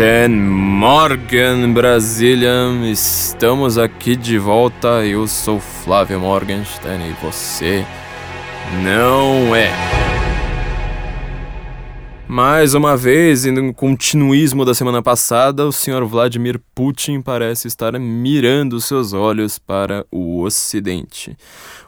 Guten Morgen, Brasília! Estamos aqui de volta. Eu sou Flávio Morgenstern e você não é. Mais uma vez, e no continuismo da semana passada, o senhor Vladimir Putin parece estar mirando seus olhos para o Ocidente.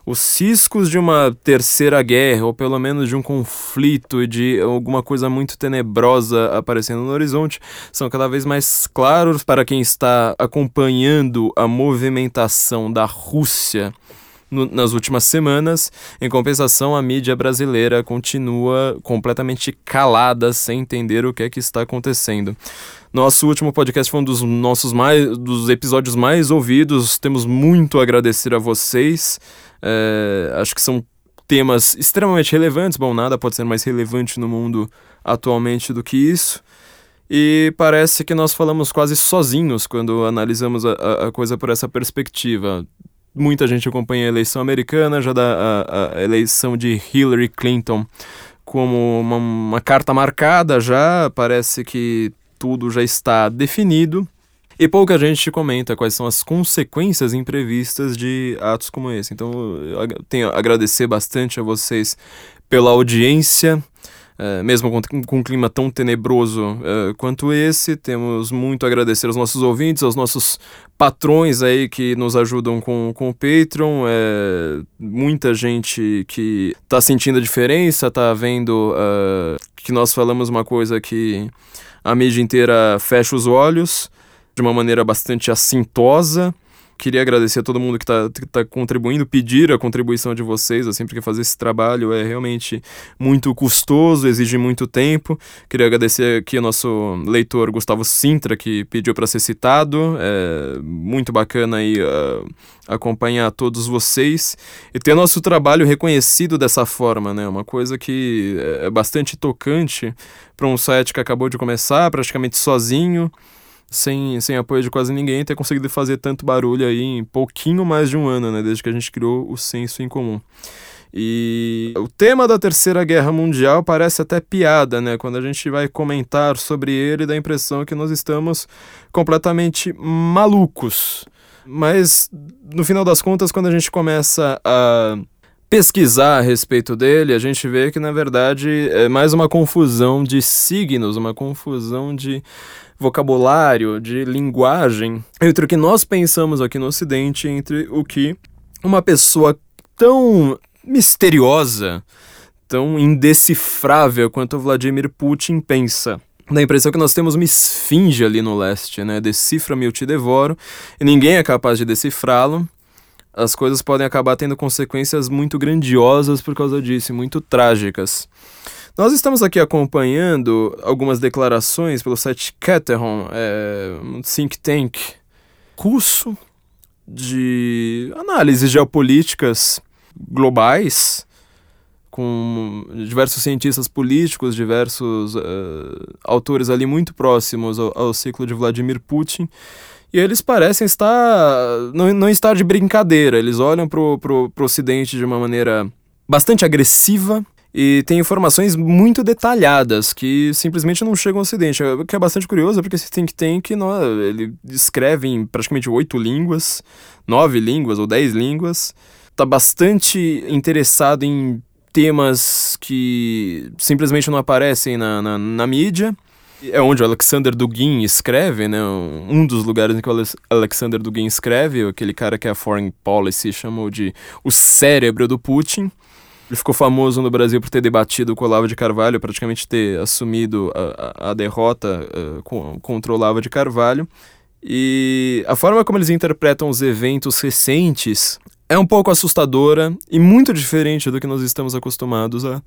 Os ciscos de uma terceira guerra, ou pelo menos de um conflito e de alguma coisa muito tenebrosa aparecendo no horizonte, são cada vez mais claros para quem está acompanhando a movimentação da Rússia no, nas últimas semanas. Em compensação, a mídia brasileira continua completamente calada, sem entender o que é que está acontecendo. Nosso último podcast foi um dos nossos mais dos episódios mais ouvidos. Temos muito a agradecer a vocês. É, acho que são temas extremamente relevantes. Bom, nada pode ser mais relevante no mundo atualmente do que isso. E parece que nós falamos quase sozinhos quando analisamos a, a coisa por essa perspectiva muita gente acompanha a eleição americana, já dá a, a eleição de Hillary Clinton como uma, uma carta marcada já, parece que tudo já está definido. E pouca gente comenta quais são as consequências imprevistas de atos como esse. Então, eu tenho a agradecer bastante a vocês pela audiência. É, mesmo com, com, um clima tão tenebroso é, quanto esse, temos muito a agradecer aos nossos ouvintes, aos nossos patrões aí que nos ajudam com, com o Patreon. É, muita gente que está sentindo a diferença, está vendo uh, que nós falamos uma coisa que a mídia inteira fecha os olhos de uma maneira bastante assintosa queria agradecer a todo mundo que está tá contribuindo, pedir a contribuição de vocês, assim, porque fazer esse trabalho é realmente muito custoso, exige muito tempo. Queria agradecer aqui ao nosso leitor Gustavo Sintra, que pediu para ser citado. É muito bacana aí uh, acompanhar todos vocês e ter nosso trabalho reconhecido dessa forma, né? Uma coisa que é bastante tocante para um site que acabou de começar, praticamente sozinho sem, sem apoio de quase ninguém, ter conseguido fazer tanto barulho aí em pouquinho mais de um ano, né? Desde que a gente criou o senso em comum. E o tema da Terceira Guerra Mundial parece até piada, né? Quando a gente vai comentar sobre ele, dá a impressão que nós estamos completamente malucos. Mas, no final das contas, quando a gente começa a pesquisar a respeito dele, a gente vê que, na verdade, é mais uma confusão de signos, uma confusão de vocabulário, de linguagem, entre o que nós pensamos aqui no Ocidente, entre o que uma pessoa tão misteriosa, tão indecifrável quanto Vladimir Putin pensa. Dá a impressão que nós temos uma esfinge ali no leste, né? Decifra-me, eu te devoro, e ninguém é capaz de decifrá-lo. As coisas podem acabar tendo consequências muito grandiosas por causa disso, muito trágicas. Nós estamos aqui acompanhando algumas declarações pelo site Cateron, é, um think tank russo de análises geopolíticas globais, com diversos cientistas políticos, diversos uh, autores ali muito próximos ao, ao, ciclo de Vladimir Putin. E eles parecem estar. não, não estar de brincadeira. Eles olham para o Ocidente de uma maneira bastante agressiva e tem informações muito detalhadas que simplesmente não chegam ao Ocidente. O que é bastante curioso, porque esse think tank no, ele escreve em praticamente oito línguas, nove línguas ou dez línguas. Está bastante interessado em temas que simplesmente não aparecem na, na, na mídia. É onde o Alexander Dugin escreve, né? Um dos lugares em que o Alexander Dugin escreve, aquele cara que a Foreign Policy chamou de o cérebro do Putin. Ele ficou famoso no Brasil por ter debatido com o Olavo de Carvalho, praticamente ter assumido a, a, derrota uh, com, contra o Olavo de Carvalho. E a forma como eles interpretam os eventos recentes é um pouco assustadora e muito diferente do que nós estamos acostumados a,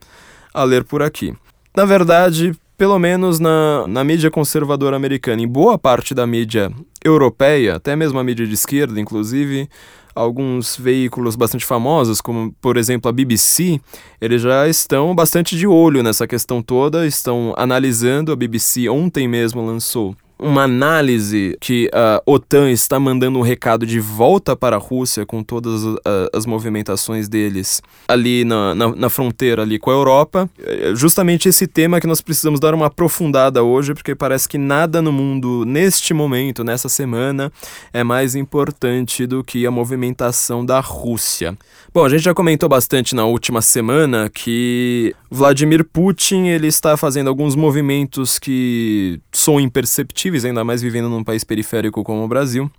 a ler por aqui. Na verdade, pelo menos na, na mídia conservadora americana, em boa parte da mídia europeia, até mesmo a mídia de esquerda, inclusive, alguns veículos bastante famosos, como por exemplo a BBC, eles já estão bastante de olho nessa questão toda, estão analisando. A BBC ontem mesmo lançou uma análise que a OTAN está mandando um recado de volta para a Rússia com todas as movimentações deles ali na, na, na, fronteira ali com a Europa. É justamente esse tema que nós precisamos dar uma aprofundada hoje, porque parece que nada no mundo neste momento, nessa semana, é mais importante do que a movimentação da Rússia. Bom, a gente já comentou bastante na última semana que Vladimir Putin ele está fazendo alguns movimentos que são imperceptíveis, ainda mais vivendo num país periférico como o Brasil.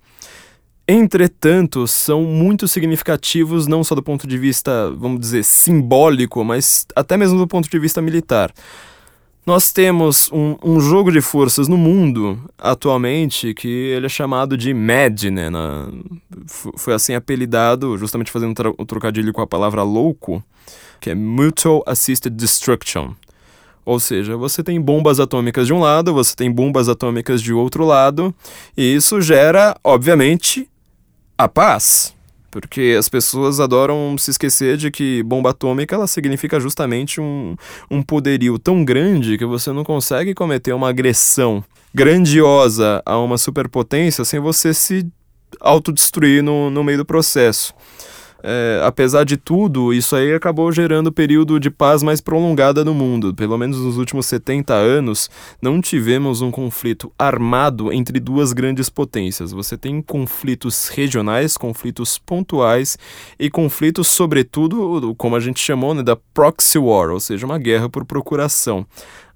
Entretanto, são muito significativos não só do ponto de vista, vamos dizer, simbólico, mas até mesmo do ponto de vista militar. Nós temos um, um, jogo de forças no mundo atualmente que ele é chamado de MAD, né? Na, foi assim apelidado, justamente fazendo o trocadilho com a palavra louco, que é Mutual Assisted Destruction. Ou seja, você tem bombas atômicas de um lado, você tem bombas atômicas de outro lado, e isso gera, obviamente, a paz. Porque as pessoas adoram se esquecer de que bomba atômica ela significa justamente um, um poderio tão grande que você não consegue cometer uma agressão grandiosa a uma superpotência sem você se autodestruir no, no meio do processo é, apesar de tudo, isso aí acabou gerando período de paz mais prolongada no mundo. Pelo menos nos últimos 70 anos, não tivemos um conflito armado entre duas grandes potências. Você tem conflitos regionais, conflitos pontuais e conflitos, sobretudo, como a gente chamou, né, da proxy war, ou seja, uma guerra por procuração.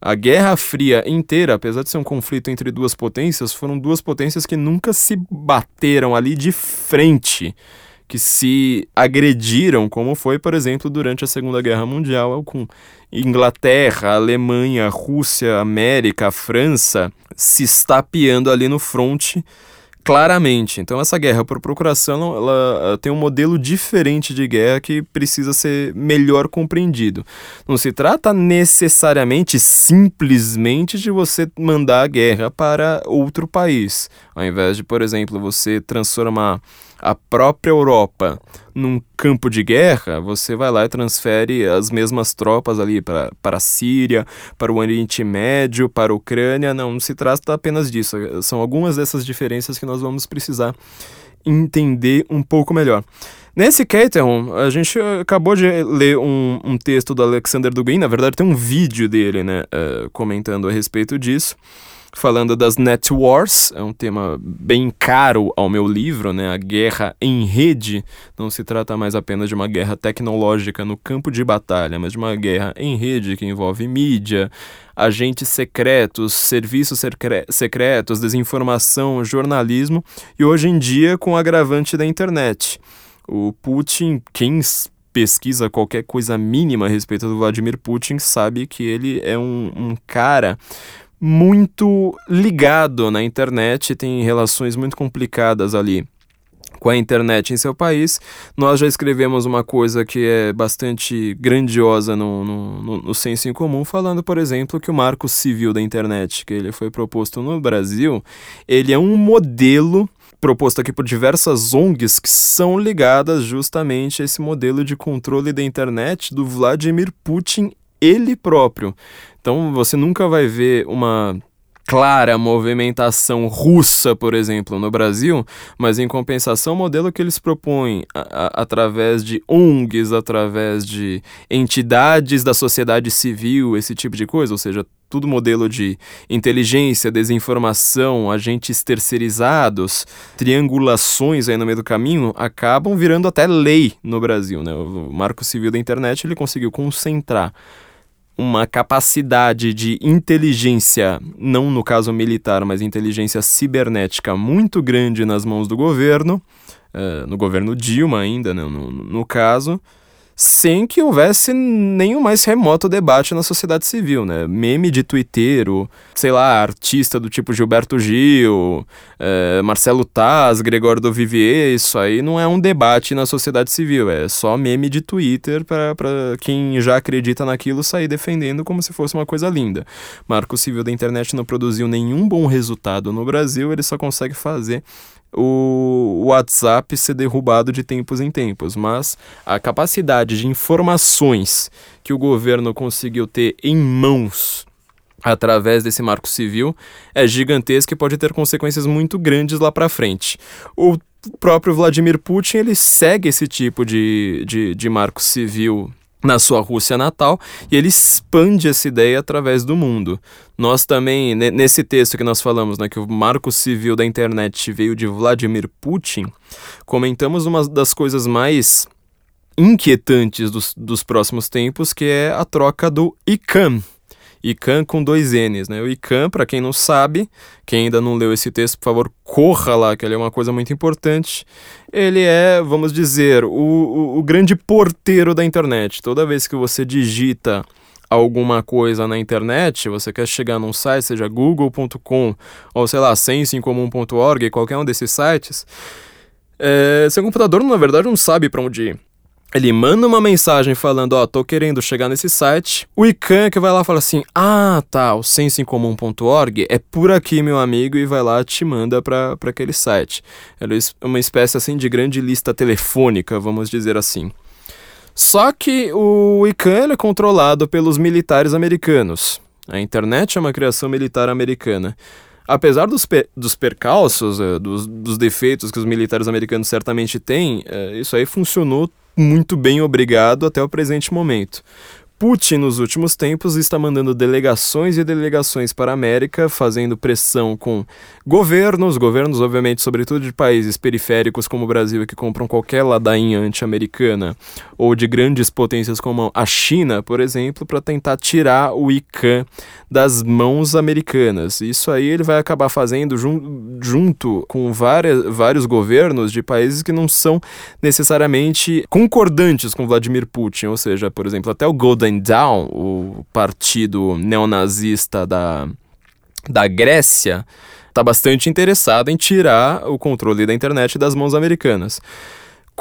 A Guerra Fria inteira, apesar de ser um conflito entre duas potências, foram duas potências que nunca se bateram ali de frente que se agrediram, como foi, por exemplo, durante a Segunda Guerra Mundial, com Inglaterra, Alemanha, Rússia, América, França se estapeando ali no fronte claramente. Então essa guerra por procuração, ela tem um modelo diferente de guerra que precisa ser melhor compreendido. Não se trata necessariamente simplesmente de você mandar a guerra para outro país, ao invés de, por exemplo, você transformar a própria Europa num campo de guerra, você vai lá e transfere as mesmas tropas ali para a Síria, para o Oriente Médio, para a Ucrânia. Não, não se trata apenas disso. São algumas dessas diferenças que nós vamos precisar entender um pouco melhor. Nesse Caterham, a gente acabou de ler um, um texto do Alexander Dugin, na verdade tem um vídeo dele, né, uh, comentando a respeito disso falando das Net Wars, é um tema bem caro ao meu livro, né? A guerra em rede não se trata mais apenas de uma guerra tecnológica no campo de batalha, mas de uma guerra em rede que envolve mídia, agentes secretos, serviços secre secretos, desinformação, jornalismo e hoje em dia com o agravante da internet. O Putin, quem pesquisa qualquer coisa mínima a respeito do Vladimir Putin sabe que ele é um, um cara muito ligado na internet, tem relações muito complicadas ali com a internet em seu país. Nós já escrevemos uma coisa que é bastante grandiosa no, no, no, no senso em comum, falando, por exemplo, que o marco civil da internet, que ele foi proposto no Brasil, ele é um modelo proposto aqui por diversas ONGs que são ligadas justamente a esse modelo de controle da internet do Vladimir Putin ele próprio. Então você nunca vai ver uma clara movimentação russa, por exemplo, no Brasil, mas em compensação, o modelo que eles propõem a, a, através de ONGs, através de entidades da sociedade civil, esse tipo de coisa, ou seja, tudo modelo de inteligência, desinformação, agentes terceirizados, triangulações aí no meio do caminho, acabam virando até lei no Brasil. Né? O Marco Civil da Internet ele conseguiu concentrar uma capacidade de inteligência, não no caso militar, mas inteligência cibernética muito grande nas mãos do governo, uh, no governo Dilma ainda, né, no, no caso, sem que houvesse nenhum mais remoto debate na sociedade civil, né? Meme de twitteiro, sei lá, artista do tipo Gilberto Gil, é, Marcelo Taz, Gregório do Vivier, isso aí não é um debate na sociedade civil, é só meme de Twitter para quem já acredita naquilo sair defendendo como se fosse uma coisa linda. Marco Civil da Internet não produziu nenhum bom resultado no Brasil, ele só consegue fazer o WhatsApp ser derrubado de tempos em tempos, mas a capacidade de informações que o governo conseguiu ter em mãos através desse marco civil é gigantesca e pode ter consequências muito grandes lá para frente. O próprio Vladimir Putin ele segue esse tipo de, de, de marco civil na sua Rússia natal e ele expande essa ideia através do mundo. Nós também, nesse texto que nós falamos, né, que o marco civil da internet veio de Vladimir Putin, comentamos uma das coisas mais inquietantes dos, dos próximos tempos, que é a troca do ICANN, ICANN com dois N's, né? O ICANN, para quem não sabe, quem ainda não leu esse texto, por favor, corra lá, que ele é uma coisa muito importante. Ele é, vamos dizer, o, o, o grande porteiro da internet. Toda vez que você digita alguma coisa na internet, você quer chegar num site, seja google.com ou sei lá, sensoincomum.org, qualquer um desses sites, é, seu computador, na verdade, não sabe para onde ir ele manda uma mensagem falando, ó, oh, tô querendo chegar nesse site. O ICANN que vai lá fala assim, ah, tá, o sensoincomum.org é por aqui, meu amigo, e vai lá te manda para aquele site. É uma espécie, assim, de grande lista telefônica, vamos dizer assim. Só que o ICANN é controlado pelos militares americanos. A internet é uma criação militar americana apesar dos, pe dos percalços, uh, dos, dos, defeitos que os militares americanos certamente têm, uh, isso aí funcionou muito bem obrigado até o presente momento. Putin, nos últimos tempos, está mandando delegações e delegações para a América, fazendo pressão com governos, governos, obviamente, sobretudo de países periféricos como o Brasil, que compram qualquer ladainha anti-americana, ou de grandes potências como a China, por exemplo, para tentar tirar o ICAN das mãos americanas. Isso aí ele vai acabar fazendo jun junto com várias, vários governos de países que não são necessariamente concordantes com Vladimir Putin, ou seja, por exemplo, até o Golden Down, o partido neonazista da, da Grécia, está bastante interessado em tirar o controle da internet das mãos americanas.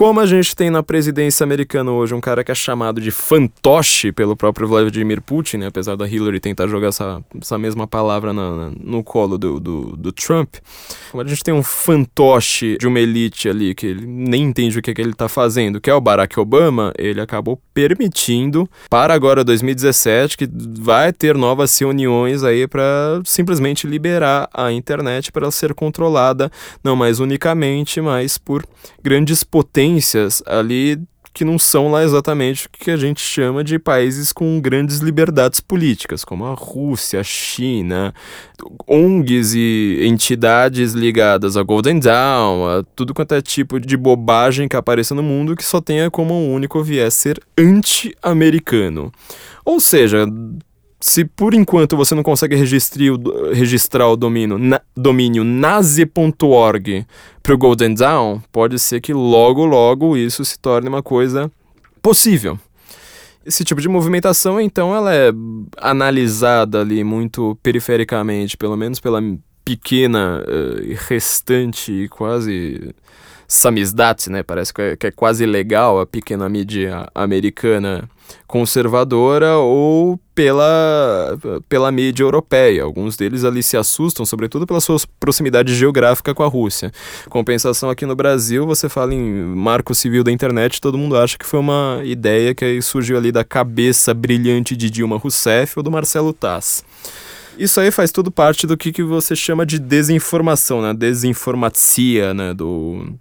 Como a gente tem na presidência americana hoje um cara que é chamado de fantoche pelo próprio Vladimir Putin, né, apesar da Hillary tentar jogar essa, essa mesma palavra na, no colo do, do, do, Trump, como a gente tem um fantoche de uma elite ali que ele nem entende o que, é que ele está fazendo, que é o Barack Obama, ele acabou permitindo para agora 2017 que vai ter novas reuniões aí para simplesmente liberar a internet para ser controlada não mais unicamente, mas por grandes potências potências ali que não são lá exatamente o que a gente chama de países com grandes liberdades políticas, como a Rússia, a China, ONGs e entidades ligadas a Golden Dawn, a tudo quanto é tipo de bobagem que apareça no mundo que só tenha como um único viés ser anti-americano. Ou seja, se por enquanto você não consegue registrar o domínio, na, domínio nazi.org para o Golden Dawn, pode ser que logo, logo isso se torne uma coisa possível. Esse tipo de movimentação, então, ela é analisada ali muito perifericamente, pelo menos pela pequena uh, restante quase samizdat, né? Parece que é, que é quase legal a pequena mídia americana conservadora ou pela, pela mídia europeia. Alguns deles ali se assustam, sobretudo pela sua proximidade geográfica com a Rússia. Compensação aqui no Brasil, você fala em marco civil da internet, todo mundo acha que foi uma ideia que surgiu ali da cabeça brilhante de Dilma Rousseff ou do Marcelo Tass. Isso aí faz tudo parte do que, que você chama de desinformação, né? Desinformacia, né? Do,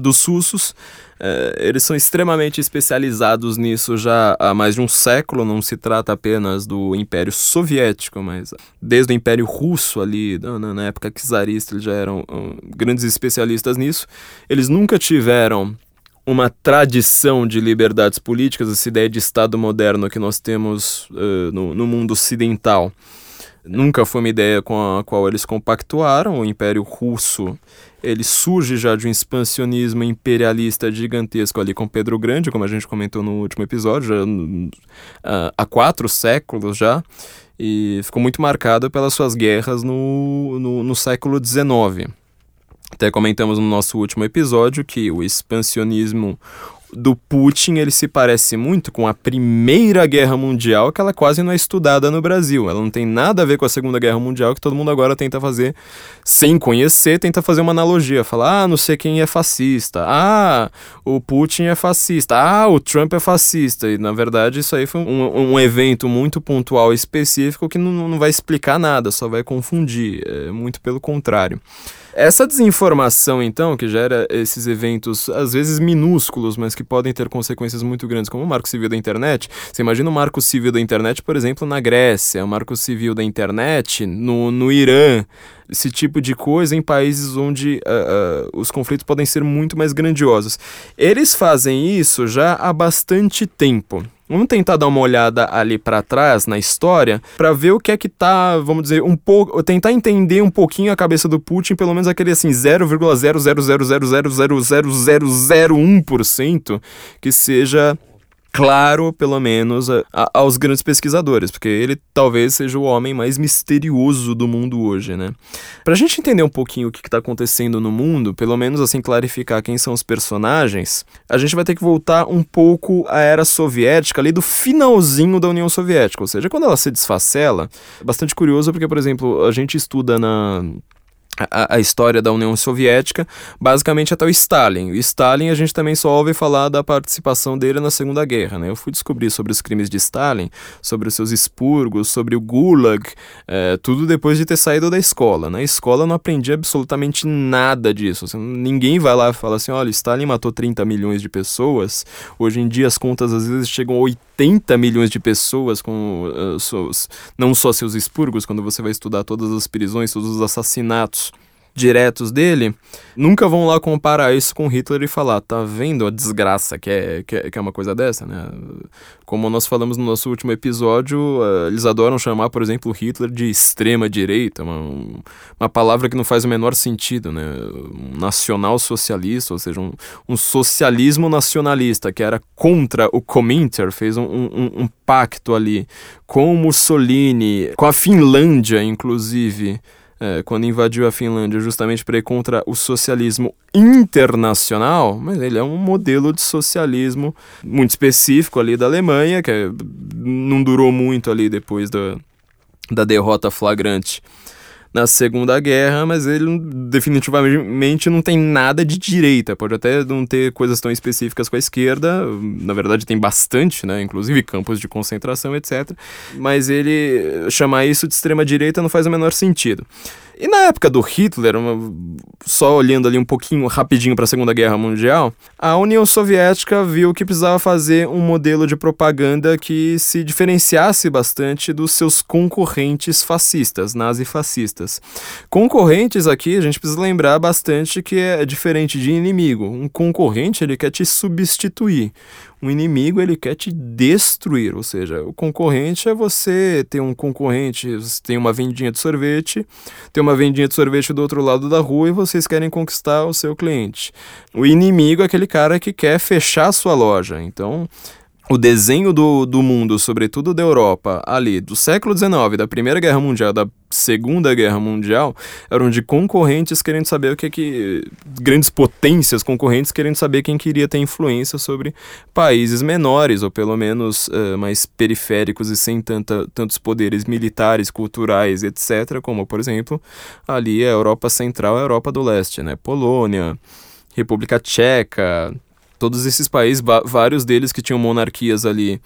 dos russos. É, eles são extremamente especializados nisso já há mais de um século. Não se trata apenas do Império Soviético, mas desde o Império Russo ali, na, na época czarista, eles já eram um, grandes especialistas nisso. Eles nunca tiveram uma tradição de liberdades políticas, essa ideia de Estado moderno que nós temos uh, no, no mundo ocidental nunca foi uma ideia com a qual eles compactuaram. O Império Russo ele surge já de um expansionismo imperialista gigantesco ali com Pedro Grande, como a gente comentou no último episódio, já, uh, há quatro séculos já, e ficou muito marcado pelas suas guerras no, no, no século XIX. Até comentamos no nosso último episódio que o expansionismo do Putin ele se parece muito com a Primeira Guerra Mundial, que ela quase não é estudada no Brasil. Ela não tem nada a ver com a Segunda Guerra Mundial, que todo mundo agora tenta fazer, sem conhecer, tenta fazer uma analogia. Falar, ah, não sei quem é fascista. Ah, o Putin é fascista. Ah, o Trump é fascista. E na verdade isso aí foi um, um evento muito pontual específico que não, não vai explicar nada, só vai confundir. É muito pelo contrário. Essa desinformação, então, que gera esses eventos, às vezes minúsculos, mas que podem ter consequências muito grandes, como o marco civil da internet. Você imagina o marco civil da internet, por exemplo, na Grécia, o marco civil da internet no, no Irã, esse tipo de coisa em países onde uh, uh, os conflitos podem ser muito mais grandiosos. Eles fazem isso já há bastante tempo. Vamos tentar dar uma olhada ali para trás na história para ver o que é que tá, vamos dizer, um pouco, tentar entender um pouquinho a cabeça do Putin, pelo menos aquele assim 0,000000001% que seja claro, pelo menos, a, a, aos grandes pesquisadores, porque ele talvez seja o homem mais misterioso do mundo hoje, né? Pra gente entender um pouquinho o que, está acontecendo no mundo, pelo menos assim clarificar quem são os personagens, a gente vai ter que voltar um pouco à era soviética, ali do finalzinho da União Soviética, ou seja, quando ela se desfacela, é bastante curioso porque, por exemplo, a gente estuda na a, história da União Soviética, basicamente até o Stalin. O Stalin a gente também só ouve falar da participação dele na Segunda Guerra. Né? Eu fui descobrir sobre os crimes de Stalin, sobre os seus expurgos, sobre o Gulag, é, tudo depois de ter saído da escola. Na escola eu não aprendi absolutamente nada disso. Assim, ninguém vai lá e fala assim, olha, Stalin matou 30 milhões de pessoas, hoje em dia as contas às vezes chegam a 80 milhões de pessoas com uh, seus, não só seus expurgos, quando você vai estudar todas as prisões, todos os assassinatos diretos dele, nunca vão lá comparar isso com Hitler e falar, tá vendo a desgraça que é, que é, que é uma coisa dessa, né? Como nós falamos no nosso último episódio, uh, eles adoram chamar, por exemplo, Hitler de extrema-direita, uma, uma palavra que não faz o menor sentido, né? Um nacional-socialista, ou seja, um, um, socialismo nacionalista que era contra o Cominter, fez um, um, um pacto ali com Mussolini, com a Finlândia, inclusive, é, quando invadiu a Finlândia justamente para ir contra o socialismo internacional, mas ele é um modelo de socialismo muito específico ali da Alemanha, que é, não durou muito ali depois da, da derrota flagrante na Segunda Guerra, mas ele definitivamente não tem nada de direita. Pode até não ter coisas tão específicas com a esquerda, na verdade tem bastante, né? Inclusive campos de concentração, etc. Mas ele chamar isso de extrema direita não faz o menor sentido. E na época do Hitler, só olhando ali um pouquinho rapidinho para a Segunda Guerra Mundial, a União Soviética viu que precisava fazer um modelo de propaganda que se diferenciasse bastante dos seus concorrentes fascistas, nazifascistas. Concorrentes aqui, a gente precisa lembrar bastante que é diferente de inimigo. Um concorrente, ele quer te substituir um inimigo ele quer te destruir, ou seja, o concorrente é você ter um concorrente, você tem uma vendinha de sorvete, tem uma vendinha de sorvete do outro lado da rua e vocês querem conquistar o seu cliente. O inimigo é aquele cara que quer fechar a sua loja. Então, o desenho do, do mundo, sobretudo da Europa, ali do século XIX, da Primeira Guerra Mundial, da Segunda Guerra Mundial, eram de concorrentes querendo saber o que que. grandes potências concorrentes querendo saber quem queria ter influência sobre países menores, ou pelo menos uh, mais periféricos e sem tanta, tantos poderes militares, culturais, etc., como, por exemplo, ali a Europa Central e a Europa do Leste, né? Polônia, República Tcheca todos esses países, vários deles que tinham monarquias ali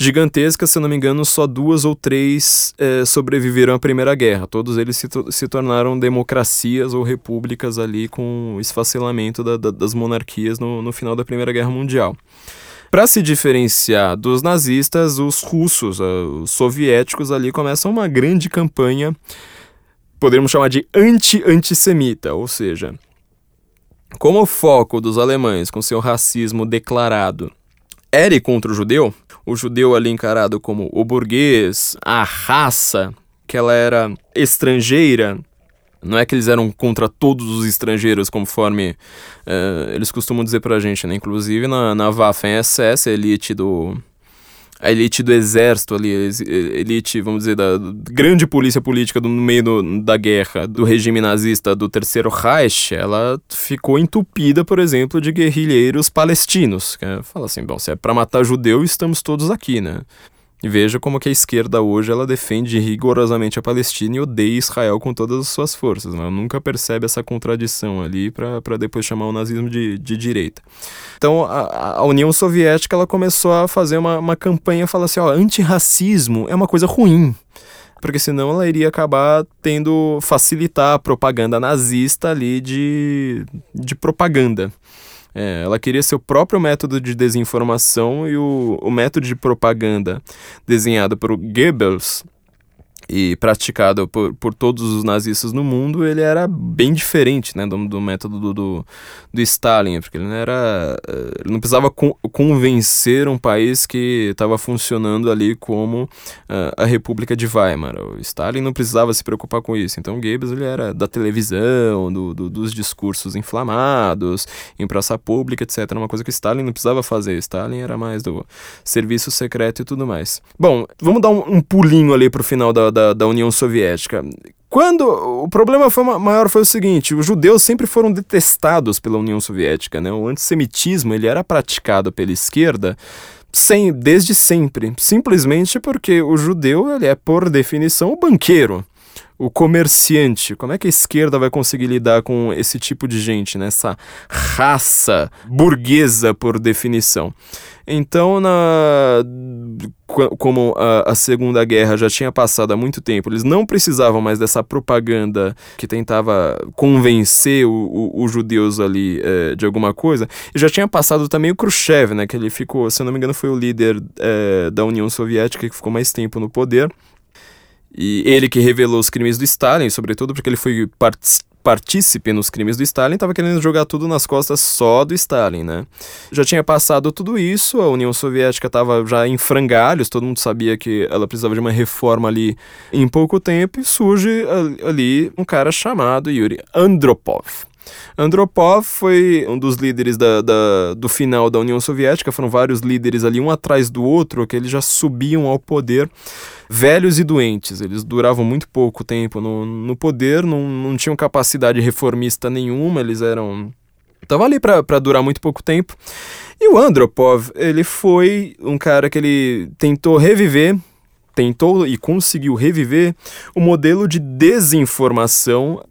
gigantescas, se não me engano, só duas ou três é, sobreviveram à Primeira Guerra. Todos eles se, se tornaram democracias ou repúblicas ali com o esfacelamento da, da, das monarquias no, no final da Primeira Guerra Mundial. Para se diferenciar dos nazistas, os russos, os soviéticos ali começam uma grande campanha, poderíamos chamar de anti-antissemita, ou seja, como o foco dos alemães, com seu racismo declarado, era contra o judeu, o judeu ali encarado como o burguês, a raça, que ela era estrangeira, não é que eles eram contra todos os estrangeiros, conforme uh, eles costumam dizer pra gente, né? Inclusive na, na Waffen-SS, elite do, a elite do exército ali, elite, vamos dizer, da grande polícia política do, no meio do, da guerra, do regime nazista do Terceiro Reich, ela ficou entupida, por exemplo, de guerrilheiros palestinos. Que fala assim, bom, se é para matar judeu, estamos todos aqui, né? E veja como que a esquerda hoje ela defende rigorosamente a Palestina e odeia Israel com todas as suas forças. Né? Nunca percebe essa contradição ali para depois chamar o nazismo de, de direita. Então a, a, União Soviética ela começou a fazer uma, uma campanha falando assim, ó, antirracismo é uma coisa ruim porque senão ela iria acabar tendo facilitar a propaganda nazista ali de, de propaganda. É, ela queria seu próprio método de desinformação e o, o método de propaganda desenhado por Goebbels e praticado por, por todos os nazistas no mundo, ele era bem diferente né, do, do método do, do, do, Stalin, porque ele não, era, eh, ele não precisava con convencer um país que estava funcionando ali como uh, a República de Weimar. O Stalin não precisava se preocupar com isso. Então, Goebbels ele era da televisão, do, do, dos discursos inflamados, em praça pública, etc. Uma coisa que Stalin não precisava fazer. Stalin era mais do serviço secreto e tudo mais. Bom, vamos dar um, um pulinho ali para o final da, da da, da União Soviética. Quando o problema foi maior foi o seguinte, os judeus sempre foram detestados pela União Soviética, né? O antissemitismo ele era praticado pela esquerda sem, desde sempre, simplesmente porque o judeu ele é por definição o banqueiro o comerciante. Como é que a esquerda vai conseguir lidar com esse tipo de gente, né? essa raça burguesa por definição? Então, na, como a, a, Segunda Guerra já tinha passado há muito tempo, eles não precisavam mais dessa propaganda que tentava convencer os judeus ali é, de alguma coisa. E já tinha passado também o Khrushchev, né, que ele ficou, se eu não me engano, foi o líder é, da União Soviética que ficou mais tempo no poder. E ele que revelou os crimes do Stalin, sobretudo porque ele foi partícipe nos crimes do Stalin, estava querendo jogar tudo nas costas só do Stalin, né? Já tinha passado tudo isso, a União Soviética estava já em frangalhos, todo mundo sabia que ela precisava de uma reforma ali em pouco tempo, e surge ali um cara chamado Yuri Andropov. Andropov foi um dos líderes da, da, do final da União Soviética, foram vários líderes ali, um atrás do outro, que eles já subiam ao poder, velhos e doentes. Eles duravam muito pouco tempo no, no poder, não, não tinham capacidade reformista nenhuma, eles eram. Tava ali para durar muito pouco tempo. E o Andropov, ele foi um cara que ele tentou reviver tentou e conseguiu reviver o modelo de desinformação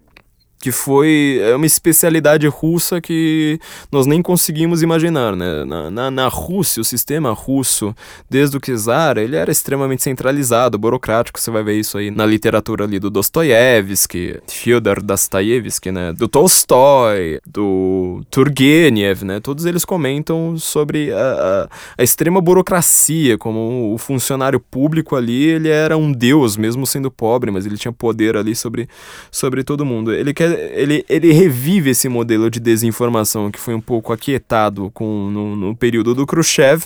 que foi é uma especialidade russa que nós nem conseguimos imaginar, né? Na, na, na, Rússia, o sistema russo, desde o czar, ele era extremamente centralizado, burocrático, você vai ver isso aí na literatura ali do Dostoiévski, Fyodor Dostoiévski, né? Do Tolstói, do Turgenev, né? Todos eles comentam sobre a, a, a extrema burocracia, como o funcionário público ali, ele era um deus, mesmo sendo pobre, mas ele tinha poder ali sobre, sobre todo mundo. Ele quer ele, ele revive esse modelo de desinformação que foi um pouco aquietado com, no, no período do Khrushchev.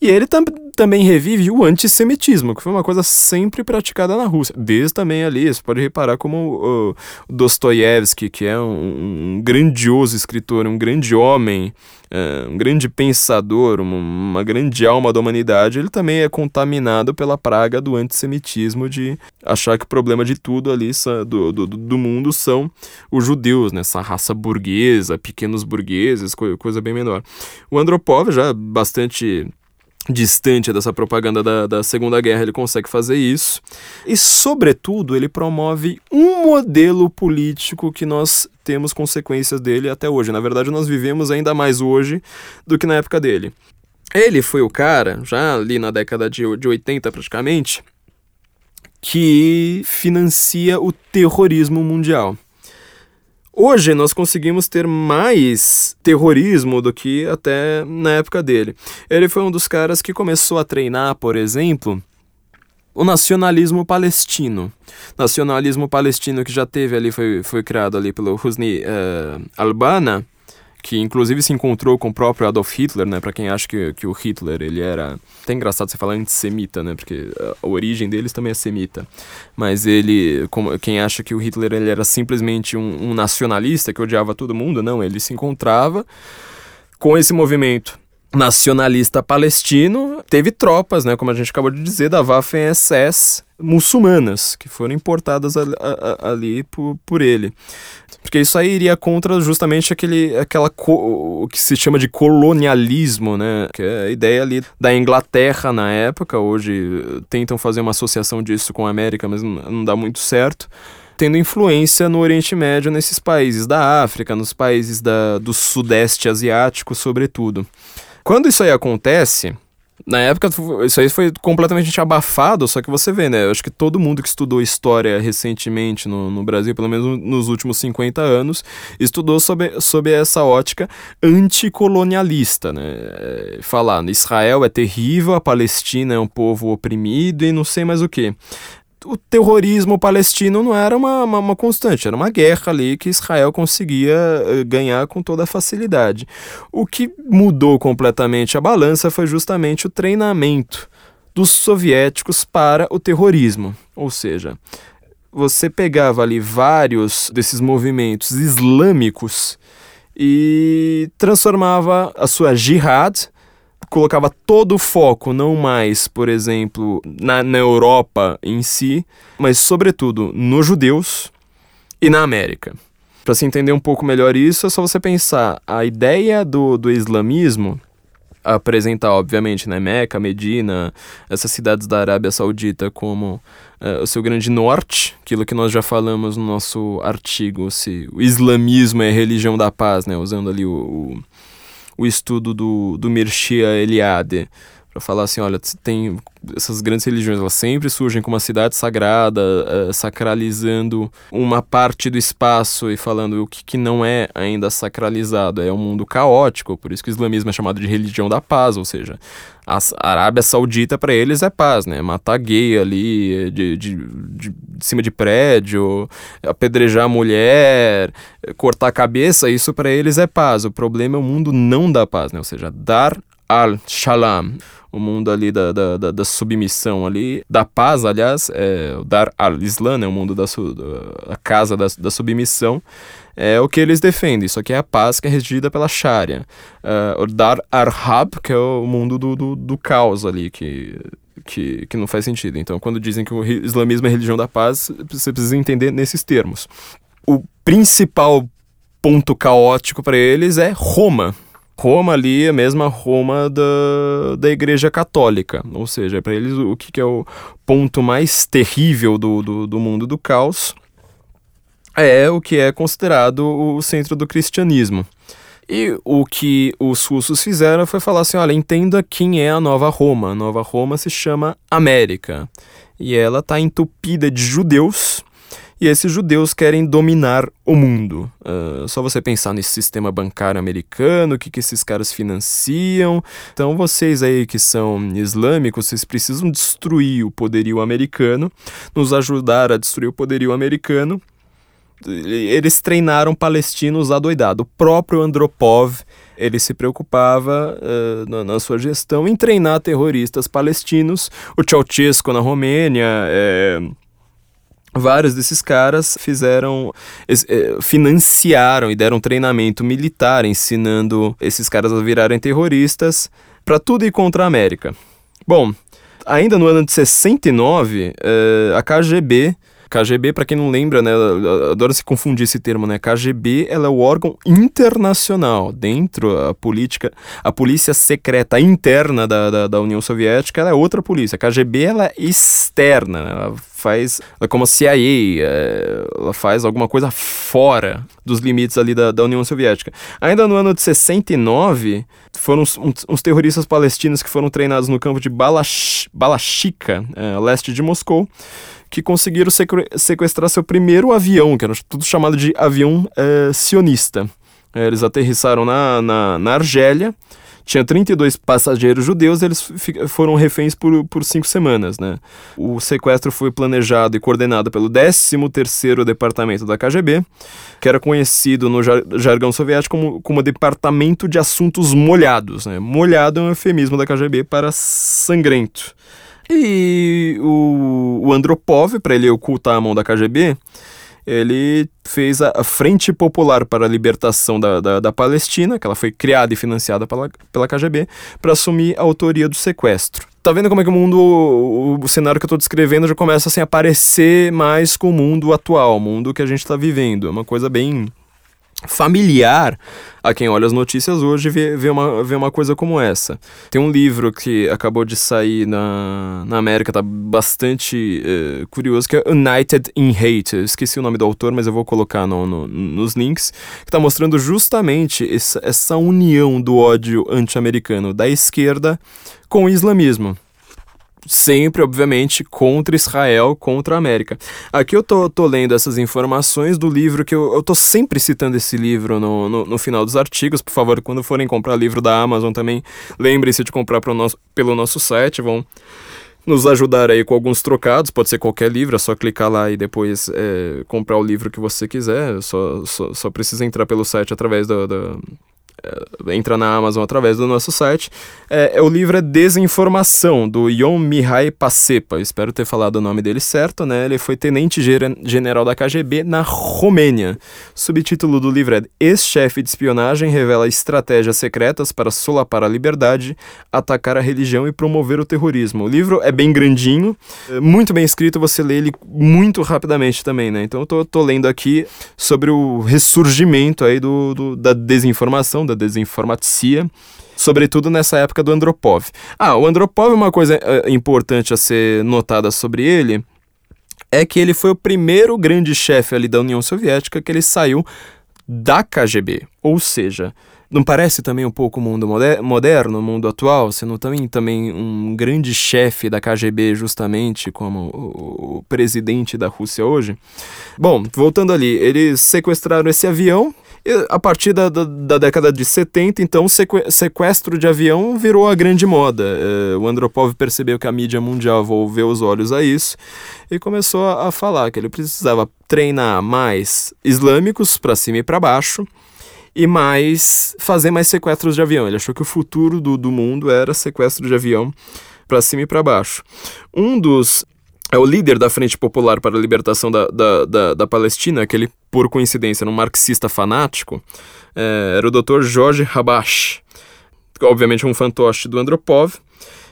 E ele tam também revive o antissemitismo, que foi uma coisa sempre praticada na Rússia. Desde também ali, você pode reparar como o, Dostoiévski, que é um, um, grandioso escritor, um grande homem, é, um grande pensador, uma, uma, grande alma da humanidade, ele também é contaminado pela praga do antissemitismo, de achar que o problema de tudo ali do, do, do mundo são os judeus, né? essa raça burguesa, pequenos burgueses, coisa bem menor. O Andropov já bastante distante dessa propaganda da, da Segunda Guerra, ele consegue fazer isso. E, sobretudo, ele promove um modelo político que nós temos consequências dele até hoje. Na verdade, nós vivemos ainda mais hoje do que na época dele. Ele foi o cara, já ali na década de, de 80 praticamente, que financia o terrorismo mundial. Hoje nós conseguimos ter mais terrorismo do que até na época dele. Ele foi um dos caras que começou a treinar, por exemplo, o nacionalismo palestino. Nacionalismo palestino que já teve ali, foi, foi criado ali pelo Husni uh, Albana, que inclusive se encontrou com o próprio Adolf Hitler, né? Para quem acha que, que o Hitler ele era até engraçado você falar antissemita, né? Porque a, origem deles também é semita. Mas ele, como quem acha que o Hitler ele era simplesmente um, um nacionalista que odiava todo mundo, não? Ele se encontrava com esse movimento nacionalista palestino teve tropas, né, como a gente acabou de dizer, da Waffen-SS muçulmanas, que foram importadas ali, ali por, por ele. Porque isso aí iria contra justamente aquele, aquela o que se chama de colonialismo, né? Que é a ideia ali da Inglaterra na época. Hoje tentam fazer uma associação disso com a América, mas não, não dá muito certo tendo influência no Oriente Médio nesses países da África, nos países da, do Sudeste Asiático, sobretudo. Quando isso aí acontece, na época, isso aí foi completamente abafado, só que você vê, né? Eu acho que todo mundo que estudou história recentemente no, no Brasil, pelo menos nos últimos 50 anos, estudou sob, sob essa ótica anticolonialista, né? É, falar, Israel é terrível, a Palestina é um povo oprimido e não sei mais o que o terrorismo palestino não era uma, uma, uma, constante, era uma guerra ali que Israel conseguia eh, ganhar com toda facilidade. O que mudou completamente a balança foi justamente o treinamento dos soviéticos para o terrorismo. Ou seja, você pegava ali vários desses movimentos islâmicos e transformava a sua jihad colocava todo o foco, não mais, por exemplo, na, na Europa em si, mas sobretudo nos judeus e na América. Para se entender um pouco melhor isso, é só você pensar a ideia do, do islamismo apresentar, obviamente, né, Meca, Medina, essas cidades da Arábia Saudita como uh, o seu grande norte, aquilo que nós já falamos no nosso artigo, se o islamismo é religião da paz, né, usando ali o, o o estudo do, do Mircea Eliade, para falar assim, olha, tem essas grandes religiões, elas sempre surgem como uma cidade sagrada, uh, sacralizando uma parte do espaço e falando o que, que não é ainda sacralizado, é um mundo caótico, por isso que o islamismo é chamado de religião da paz, ou seja, a Arábia Saudita para eles é paz, né? Matar gay ali de, de, de, de cima de prédio, apedrejar mulher, cortar a cabeça, isso para eles é paz. O problema é o mundo não da paz, né? Ou seja, dar al-Shalam, o mundo ali da, da, da, da, submissão ali, da paz, aliás, é, o Dar al-Islam, né, o mundo da, da casa da, da submissão, é o que eles defendem, isso aqui é a paz que é regida pela Sharia. Uh, o Dar al-Hab, que é o mundo do, do, do caos ali, que que, que não faz sentido. Então, quando dizem que o islamismo é religião da paz, você precisa entender nesses termos. O principal ponto caótico para eles é Roma, Roma ali é a mesma Roma da, da Igreja Católica. Ou seja, para eles o que, que, é o ponto mais terrível do, do, do mundo do caos é o que é considerado o centro do cristianismo. E o que os russos fizeram foi falar assim: olha, entenda quem é a nova Roma. A nova Roma se chama América. E ela está entupida de judeus e esses judeus querem dominar o mundo. Uh, só você pensar nesse sistema bancário americano, o que, que esses caras financiam. Então, vocês aí que são islâmicos, vocês precisam destruir o poderio americano, nos ajudar a destruir o poderio americano. Eles treinaram palestinos adoidados. O próprio Andropov ele se preocupava uh, na, na, sua gestão em treinar terroristas palestinos. O Ceausescu na Romênia. É, Vários desses caras fizeram, eh, financiaram e deram treinamento militar ensinando esses caras a virarem terroristas para tudo ir contra a América. Bom, ainda no ano de 69, eh, a KGB KGB, para quem não lembra, né, adora se confundir esse termo, né? KGB, ela é o órgão internacional dentro a política, a polícia secreta interna da, da, da União Soviética, ela é outra polícia. A KGB, ela é externa, né? ela faz, ela é como a CIA, é, ela faz alguma coisa fora dos limites ali da, da União Soviética. Ainda no ano de 69, foram uns, uns terroristas palestinos que foram treinados no campo de Balash, Balashika, é, leste de Moscou, que conseguiram sequestrar seu primeiro avião, que era tudo chamado de avião é, sionista. É, eles aterrissaram na, na, na Argélia, tinha 32 passageiros judeus, eles foram reféns por, por cinco semanas, né? O sequestro foi planejado e coordenado pelo 13º Departamento da KGB, que era conhecido no jargão soviético como, como Departamento de Assuntos Molhados, né? Molhado é um eufemismo da KGB para sangrento. E o, o Andropov, para ele ocultar a mão da KGB, ele fez a, Frente Popular para a Libertação da, da, da, Palestina, que ela foi criada e financiada pela, pela KGB, para assumir a autoria do sequestro. Tá vendo como é que o mundo, o, o cenário que eu tô descrevendo já começa assim, a parecer mais com o mundo atual, o mundo que a gente está vivendo. É uma coisa bem familiar a quem olha as notícias hoje vê, vê, uma, vê uma coisa como essa. Tem um livro que acabou de sair na, na América, tá bastante uh, curioso, que é United in Hate. Eu esqueci o nome do autor, mas eu vou colocar no, no nos links, que tá mostrando justamente essa, essa união do ódio anti-americano da esquerda com o islamismo sempre, obviamente, contra Israel, contra a América. Aqui eu tô, tô lendo essas informações do livro que eu, eu tô sempre citando esse livro no, no, no final dos artigos. Por favor, quando forem comprar livro da Amazon também, lembrem-se de comprar pro nosso, pelo nosso site, vão nos ajudar aí com alguns trocados, pode ser qualquer livro, é só clicar lá e depois é, comprar o livro que você quiser, só, só, só precisa entrar pelo site através da, entra na Amazon através do nosso site. É, é, o livro é Desinformação, do Yon Mihai Pasepa. Espero ter falado o nome dele certo, né? Ele foi tenente general da KGB na Romênia. Subtítulo do livro é Ex-chefe de espionagem revela estratégias secretas para solapar a liberdade, atacar a religião e promover o terrorismo. O livro é bem grandinho, é muito bem escrito, você lê ele muito rapidamente também, né? Então eu tô, tô lendo aqui sobre o ressurgimento aí do, do da desinformação, da desinformacia, sobretudo nessa época do Andropov. Ah, o Andropov, uma coisa uh, importante a ser notada sobre ele é que ele foi o primeiro grande chefe ali da União Soviética que ele saiu da KGB, ou seja, não parece também um pouco o mundo moderno, o mundo atual? Tem também um grande chefe da KGB, justamente como o presidente da Rússia hoje? Bom, voltando ali, eles sequestraram esse avião a partir da, da, da, década de 70, então, sequestro de avião virou a grande moda. É, o Andropov percebeu que a mídia mundial volveu os olhos a isso e começou a falar que ele precisava treinar mais islâmicos para cima e para baixo e mais fazer mais sequestros de avião. Ele achou que o futuro do, do mundo era sequestro de avião para cima e para baixo. Um dos é o líder da Frente Popular para a Libertação da, da, da, da Palestina, que ele, por coincidência, era um marxista fanático, é, era o Dr. Jorge Habash, obviamente um fantoche do Andropov,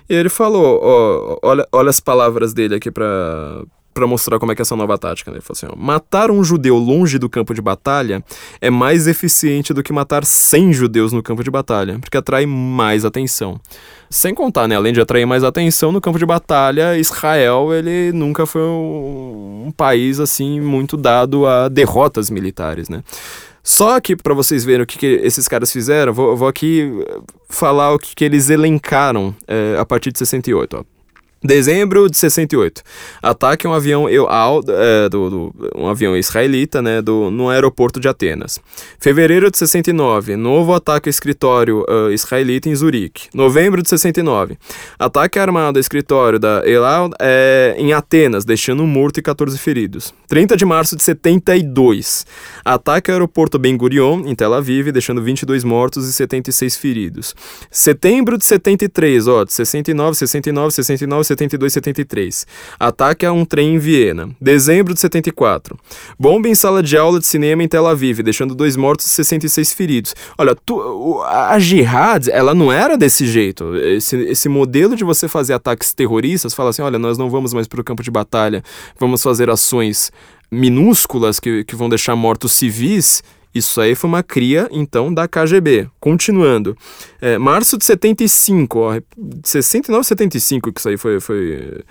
e ele falou, ó, olha, olha as palavras dele aqui para para mostrar como é que é essa nova tática. Né? Ele falou assim: ó, matar um judeu longe do campo de batalha é mais eficiente do que matar 100 judeus no campo de batalha, porque atrai mais atenção. Sem contar, né, além de atrair mais atenção no campo de batalha, Israel ele nunca foi um, um país assim muito dado a derrotas militares, né? Só que para vocês verem o que, que esses caras fizeram, vou, vou aqui falar o que, que eles elencaram é, a partir de 68. Ó. Dezembro de 68. Ataque um avião eu, é, do, do, um avião israelita né, do, no aeroporto de Atenas. Fevereiro de 69. Novo ataque a escritório uh, israelita em Zurique. Novembro de 69. Ataque armado a escritório da El Al é, em Atenas, deixando um morto e 14 feridos. 30 de março de 72. Ataque ao aeroporto Ben Gurion, em Tel Aviv, deixando 22 mortos e 76 feridos. Setembro de 73, ó, de 69, 69, 69, 72 73. Ataque a um trem em Viena. Dezembro de 74. Bomba em sala de aula de cinema em Tel Aviv, deixando dois mortos e 66 feridos. Olha, tu, a jihad, ela não era desse jeito. Esse, esse modelo de você fazer ataques terroristas, fala assim, olha, nós não vamos mais para o campo de batalha, vamos fazer ações minúsculas que, que vão deixar mortos civis, isso aí foi uma cria, então, da KGB. Continuando. É, março de 75, ó, 69 75 que isso aí foi, foi,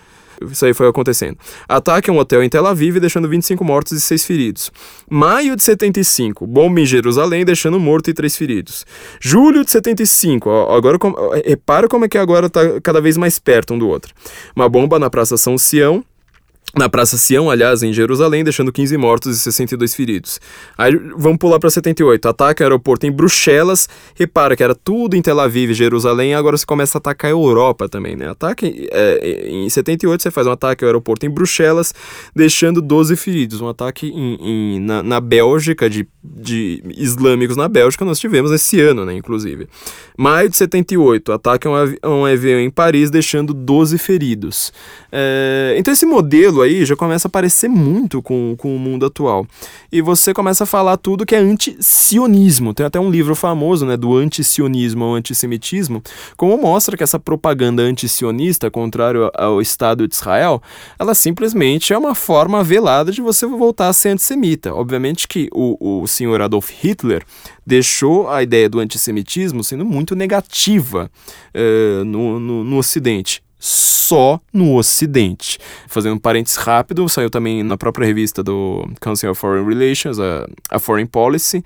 isso aí foi acontecendo. Ataque a um hotel em Tel Aviv, deixando 25 mortos e 6 feridos. Maio de 75, bomba em Jerusalém, deixando morto e 3 feridos. Julho de 75, ó, agora repara como é que agora está cada vez mais perto um do outro. Uma bomba na Praça São Sião, na Praça Sião, aliás, em Jerusalém, deixando 15 mortos e 62 feridos. Aí vamos pular para 78. Ataque ao aeroporto em Bruxelas. Repara que era tudo em Tel Aviv, Jerusalém, agora você começa a atacar a Europa também, né? Ataque é, em 78 você faz um ataque ao aeroporto em Bruxelas, deixando 12 feridos. Um ataque em, em, na, na Bélgica, de, de islâmicos na Bélgica, nós tivemos esse ano, né, inclusive. Maio de 78, ataque a um avião em Paris, deixando 12 feridos. É, então esse modelo aquilo aí já começa a parecer muito com, com o mundo atual. E você começa a falar tudo que é anti-sionismo. Tem até um livro famoso, né, do anti-sionismo ao antissemitismo, como mostra que essa propaganda anti-sionista, contrário ao Estado de Israel, ela simplesmente é uma forma velada de você voltar a ser antissemita. Obviamente que o, o senhor Adolf Hitler deixou a ideia do antissemitismo sendo muito negativa uh, no, no, no Ocidente só no Ocidente. Fazendo um parênteses rápido, saiu também na própria revista do Council of Foreign Relations, a, a Foreign Policy,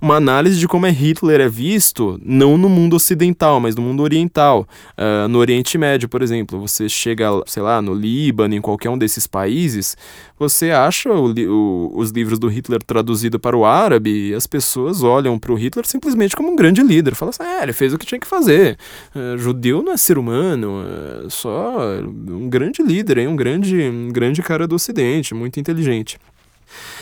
uma análise de como é Hitler é visto, não no mundo ocidental, mas no mundo oriental. Uh, no Oriente Médio, por exemplo, você chega, sei lá, no Líbano, em qualquer um desses países, você acha o, o, os livros do Hitler traduzido para o árabe e as pessoas olham para o Hitler simplesmente como um grande líder. Fala assim, é, ele fez o que tinha que fazer. Uh, judeu não é ser humano, é só um grande líder, hein? Um, grande, um grande cara do Ocidente, muito inteligente.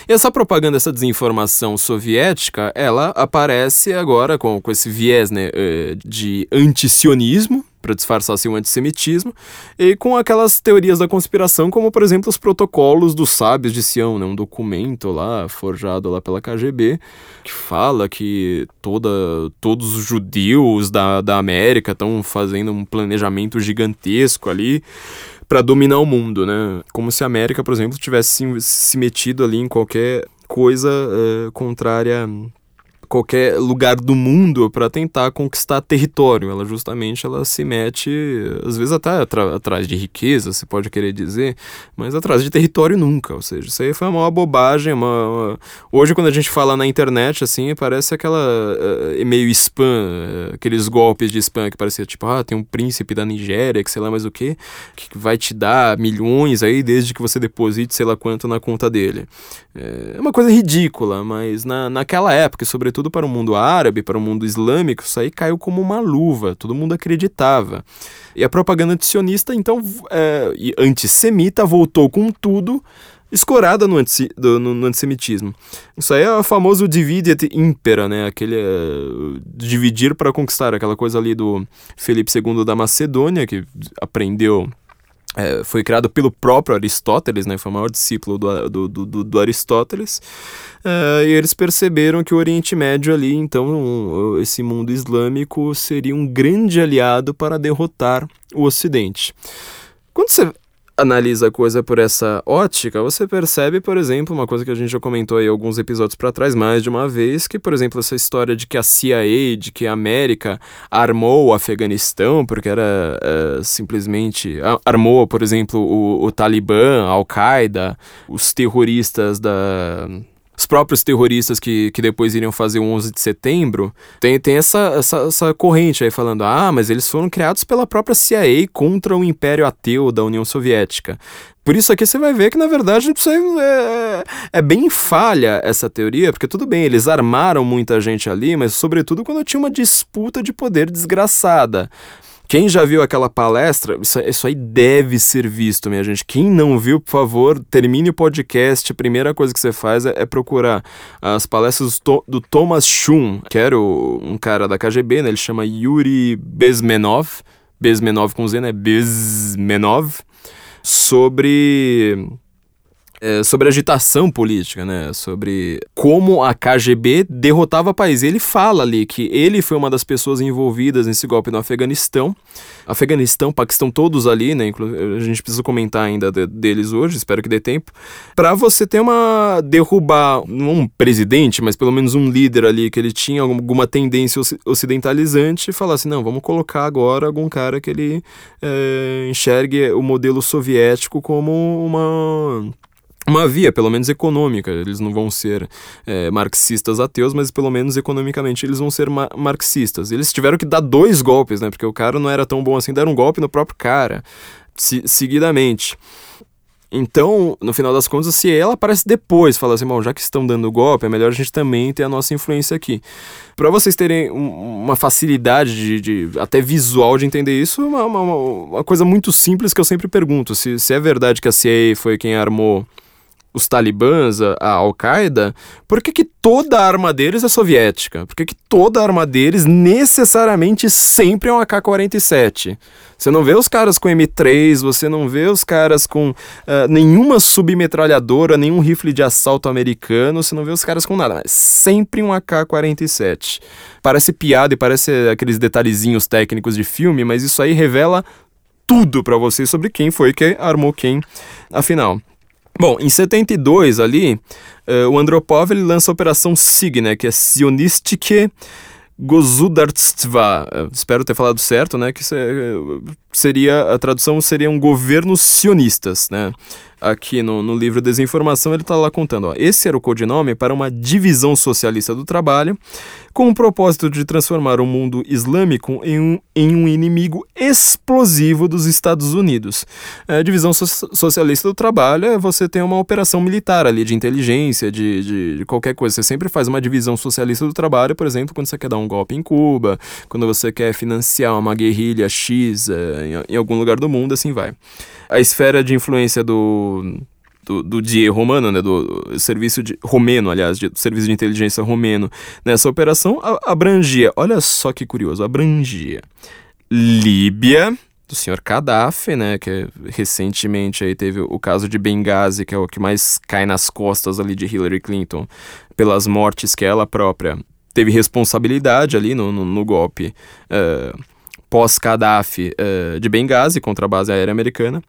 Essa propaganda, essa desinformação soviética, ela aparece agora com, com esse viés né, eh, de antisionismo, para disfarçar assim, o antissemitismo, e com aquelas teorias da conspiração, como por exemplo os protocolos dos sábios de Sião, né, um documento lá, forjado lá pela KGB, que fala que toda, todos os judeus da, da América estão fazendo um planejamento gigantesco ali para dominar o mundo, né? Como se a América, por exemplo, tivesse se, metido ali em qualquer coisa é, contrária qualquer lugar do mundo para tentar conquistar território. Ela justamente ela se mete, às vezes até atrás de riqueza, se pode querer dizer, mas atrás de território nunca. Ou seja, isso aí foi uma bobagem. Uma. Hoje, quando a gente fala na internet, assim, parece aquela uh, meio spam, uh, aqueles golpes de spam que parecia tipo, ah, tem um príncipe da Nigéria, que sei lá mais o que, que vai te dar milhões aí desde que você deposite sei lá quanto na conta dele. É uma coisa ridícula, mas na, naquela época, sobretudo sobretudo para o mundo árabe, para o mundo islâmico, isso aí caiu como uma luva, todo mundo acreditava. E a propaganda antisionista, então, é, antissemita, voltou com tudo, escorada no, anti, do, no, no, antissemitismo. Isso aí é o famoso divide et impera, né? Aquele uh, dividir para conquistar, aquela coisa ali do Felipe II da Macedônia, que aprendeu é, foi criado pelo próprio Aristóteles, né? Foi o maior discípulo do, do, do, do Aristóteles. É, e eles perceberam que o Oriente Médio ali, então, esse mundo islâmico seria um grande aliado para derrotar o Ocidente. Quando você analisa a coisa por essa ótica, você percebe, por exemplo, uma coisa que a gente já comentou aí alguns episódios para trás mais de uma vez, que, por exemplo, essa história de que a CIA, de que a América armou o Afeganistão, porque era uh, simplesmente armou, por exemplo, o, o Talibã, a Al-Qaeda, os terroristas da próprios terroristas que, que depois iriam fazer o 11 de setembro, tem, tem essa, essa, essa corrente aí falando, ah, mas eles foram criados pela própria CIA contra o Império Ateu da União Soviética. Por isso aqui você vai ver que, na verdade, é, é, é bem falha essa teoria, porque tudo bem, eles armaram muita gente ali, mas sobretudo quando tinha uma disputa de poder desgraçada. Quem já viu aquela palestra, isso, isso aí deve ser visto, minha gente. Quem não viu, por favor, termine o podcast. A primeira coisa que você faz é, é procurar as palestras do, do Thomas Schum, que era o, um cara da KGB, né? Ele chama Yuri Bezmenov. Bezmenov com Z, né? Bezmenov. Sobre é, sobre agitação política, né? Sobre como a KGB derrotava o país. Ele fala ali que ele foi uma das pessoas envolvidas nesse golpe no Afeganistão. Afeganistão, Paquistão, todos ali, né? A gente precisa comentar ainda de, deles hoje, espero que dê tempo. Para você ter uma. derrubar um presidente, mas pelo menos um líder ali que ele tinha alguma tendência ocidentalizante, e falar assim: não, vamos colocar agora algum cara que ele é, enxergue o modelo soviético como uma uma via, pelo menos econômica. Eles não vão ser é, marxistas ateus, mas pelo menos economicamente eles vão ser ma marxistas. Eles tiveram que dar dois golpes, né? Porque o cara não era tão bom assim, deram um golpe no próprio cara, se seguidamente. Então, no final das contas, se ela aparece depois, fala assim, bom, já que estão dando golpe, é melhor a gente também ter a nossa influência aqui. Para vocês terem uma facilidade de, de, até visual de entender isso, uma, uma, uma, coisa muito simples que eu sempre pergunto, se, se é verdade que a CIA foi quem armou os talibãs, a, a Al-Qaeda, por que, que toda a arma deles é soviética? Por que, que toda a arma deles necessariamente sempre é um AK-47? Você não vê os caras com M3, você não vê os caras com uh, nenhuma submetralhadora, nenhum rifle de assalto americano, você não vê os caras com nada, mas sempre um AK-47. Parece piada e parece aqueles detalhezinhos técnicos de filme, mas isso aí revela tudo para você sobre quem foi que armou quem, afinal. Bom, em 72 ali, uh, o Andropov ele lança a Operação SIG, né, que é Sionistike Gozudarstva, uh, espero ter falado certo, né, que seria, a tradução seria um governo sionistas, né, aqui no, no livro Desinformação, ele está lá contando: ó, esse era o codinome para uma divisão socialista do trabalho, com o propósito de transformar o mundo islâmico em um, em um inimigo explosivo dos Estados Unidos. A divisão so socialista do trabalho é você ter uma operação militar ali, de inteligência, de, de, de, qualquer coisa. Você sempre faz uma divisão socialista do trabalho, por exemplo, quando você quer dar um golpe em Cuba, quando você quer financiar uma guerrilha X é, em, em algum lugar do mundo, assim vai. A esfera de influência do do, DIE romano, né, do serviço de romeno, aliás, do serviço de inteligência romeno, nessa operação abrangia, olha só que curioso, abrangia Líbia, do senhor Gaddafi, né, que recentemente aí teve o caso de Benghazi, que é o que mais cai nas costas ali de Hillary Clinton, pelas mortes que ela própria teve responsabilidade ali no, no, no golpe uh, pós-Gaddafi uh, de Benghazi contra a base aérea americana.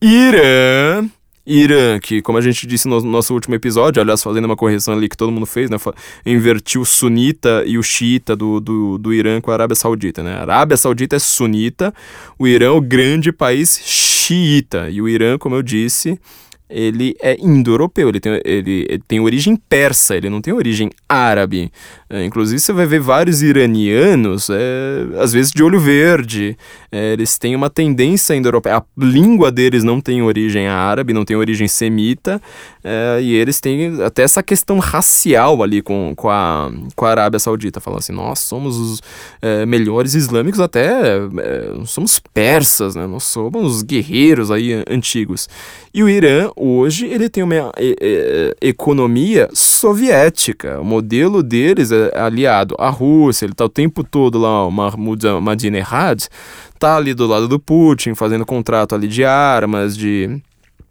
Irã, Irã, que como a gente disse no nosso último episódio, aliás, fazendo uma correção ali que todo mundo fez, né? Invertiu o sunita e o xiita do, do, do Irã com a Arábia Saudita, né? A Arábia Saudita é sunita, o Irã é o grande país xiita. E o Irã, como eu disse, ele é indo-europeu, ele tem, ele, ele, tem origem persa, ele não tem origem árabe. É, inclusive, você vai ver vários iranianos, é, às vezes de olho verde, é, eles têm uma tendência indo-europeia. A língua deles não tem origem árabe, não tem origem semita, é, e eles têm até essa questão racial ali com, com, a, com a Arábia Saudita. Falam assim, nós somos os é, melhores islâmicos, até é, somos persas, né? nós somos guerreiros aí antigos. E o Irã, hoje, ele tem uma e, e, economia soviética. O modelo deles é aliado à Rússia, ele está o tempo todo lá, o Mahmoud Ahmadinejad, está ali do lado do Putin, fazendo contrato ali de armas, de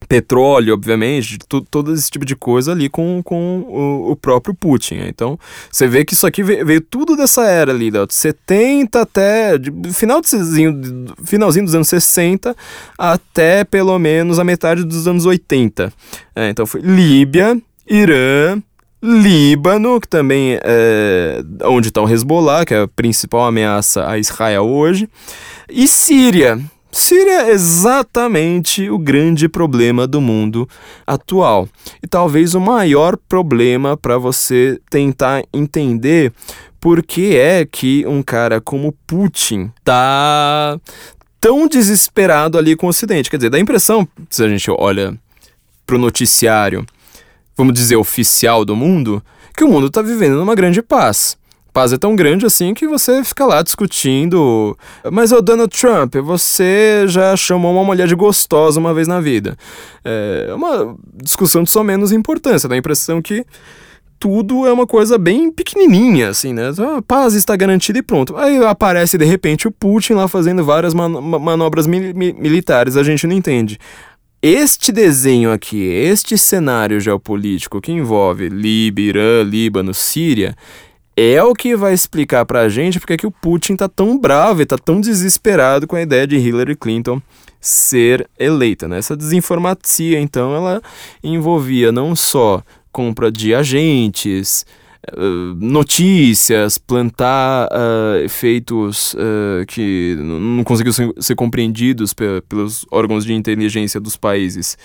petróleo, obviamente, todo esse tipo de coisa ali com, com o, o, próprio Putin. Então, você vê que isso aqui veio, veio tudo dessa era ali, de 70 até. De, final de, finalzinho dos anos 60 até pelo menos a metade dos anos 80. É, então foi Líbia, Irã, Líbano, que também é onde está o Hezbollah, que é a principal ameaça a Israel hoje, e Síria, Síria é exatamente o grande problema do mundo atual. E talvez o maior problema para você tentar entender por que é que um cara como Putin tá tão desesperado ali com o Ocidente. Quer dizer, dá a impressão, se a gente olha pro noticiário, vamos dizer, oficial do mundo, que o mundo está vivendo numa grande paz paz é tão grande assim que você fica lá discutindo. Mas, o Donald Trump, você já chamou uma mulher de gostosa uma vez na vida. É uma discussão de só menos importância. Dá a impressão que tudo é uma coisa bem pequenininha, assim, né? A paz está garantida e pronto. Aí aparece de repente o Putin lá fazendo várias man manobras mi mi militares, a gente não entende. Este desenho aqui, este cenário geopolítico que envolve Líbia, Irã, Líbano, Síria, é o que vai explicar pra gente porque é que o Putin tá tão bravo e tá tão desesperado com a ideia de Hillary Clinton ser eleita. Né? Essa desinformacia, então, ela envolvia não só compra de agentes, Uh, notícias, plantar uh, efeitos uh, que não conseguiam ser, compreendidos pe pelos órgãos de inteligência dos países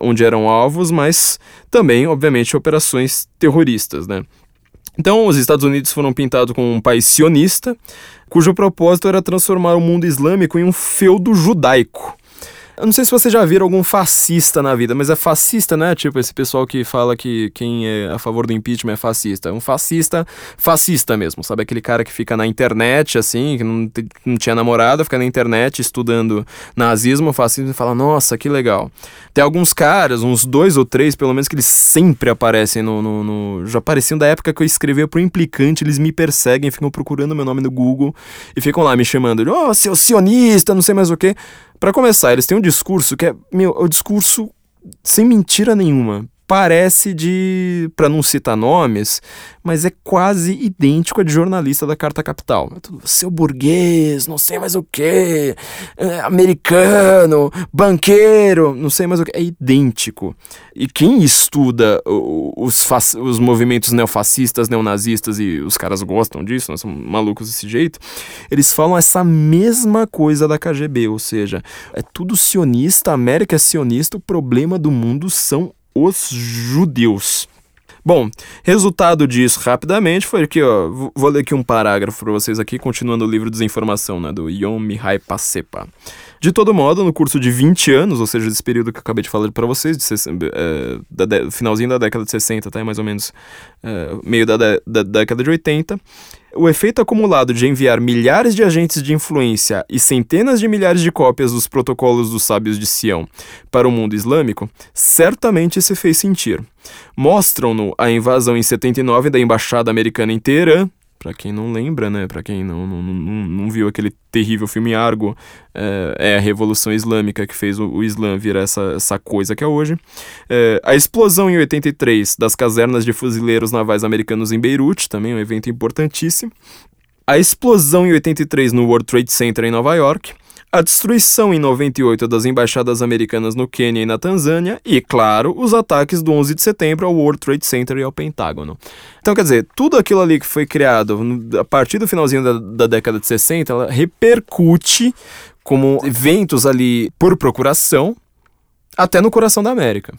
onde eram alvos, mas também, obviamente, operações terroristas, né? Então, os Estados Unidos foram pintados como um país sionista, cujo propósito era transformar o mundo islâmico em um feudo judaico. Eu não sei se vocês já viram algum fascista na vida, mas é fascista, né? Tipo, esse pessoal que fala que quem é a favor do impeachment é fascista. Um fascista, fascista mesmo, sabe? Aquele cara que fica na internet, assim, que não, não tinha namorada, fica na internet estudando nazismo, fascismo e fala, nossa, que legal. Tem alguns caras, uns dois ou três, pelo menos, que eles sempre aparecem no. no, no já apareciam da época que eu escrevia pro implicante, eles me perseguem, ficam procurando meu nome no Google e ficam lá me chamando de, oh, seu sionista, não sei mais o que. Para começar, eles têm um discurso que é, meu, o discurso sem mentira nenhuma parece de, para não citar nomes, mas é quase idêntico a de jornalista da Carta Capital. É seu burguês, não sei mais o que, é, americano, banqueiro, não sei mais o que, é idêntico. E quem estuda os, os movimentos neofascistas, neonazistas, e os caras gostam disso, nós somos malucos desse jeito, eles falam essa mesma coisa da KGB, ou seja, é tudo sionista, a América é sionista, o problema do mundo são os judeus. Bom, resultado disso rapidamente foi que, ó, vou ler aqui um parágrafo para vocês aqui, continuando o livro Desinformação, né, do Yom Mihai Pasepa. De todo modo, no curso de 20 anos, ou seja, desse período que eu acabei de falar para vocês, de, é, da de, finalzinho da década de 60 até mais ou menos é, meio da, da década de 80, o efeito acumulado de enviar milhares de agentes de influência e centenas de milhares de cópias dos protocolos dos sábios de Sião para o mundo islâmico certamente se fez sentir. Mostram-no a invasão em 79 da embaixada americana em Teherã, para quem não lembra, né? Para quem não, não, não, não, viu aquele terrível filme Argo, é, é a Revolução Islâmica que fez o, o, Islã virar essa, essa coisa que é hoje. É, a explosão em 83 das casernas de fuzileiros navais americanos em Beirute, também um evento importantíssimo. A explosão em 83 no World Trade Center em Nova York a destruição em 98 das embaixadas americanas no Quênia e na Tanzânia e, claro, os ataques do 11 de setembro ao World Trade Center e ao Pentágono. Então, quer dizer, tudo aquilo ali que foi criado a partir do finalzinho da, da década de 60, ela repercute como eventos ali por procuração até no coração da América.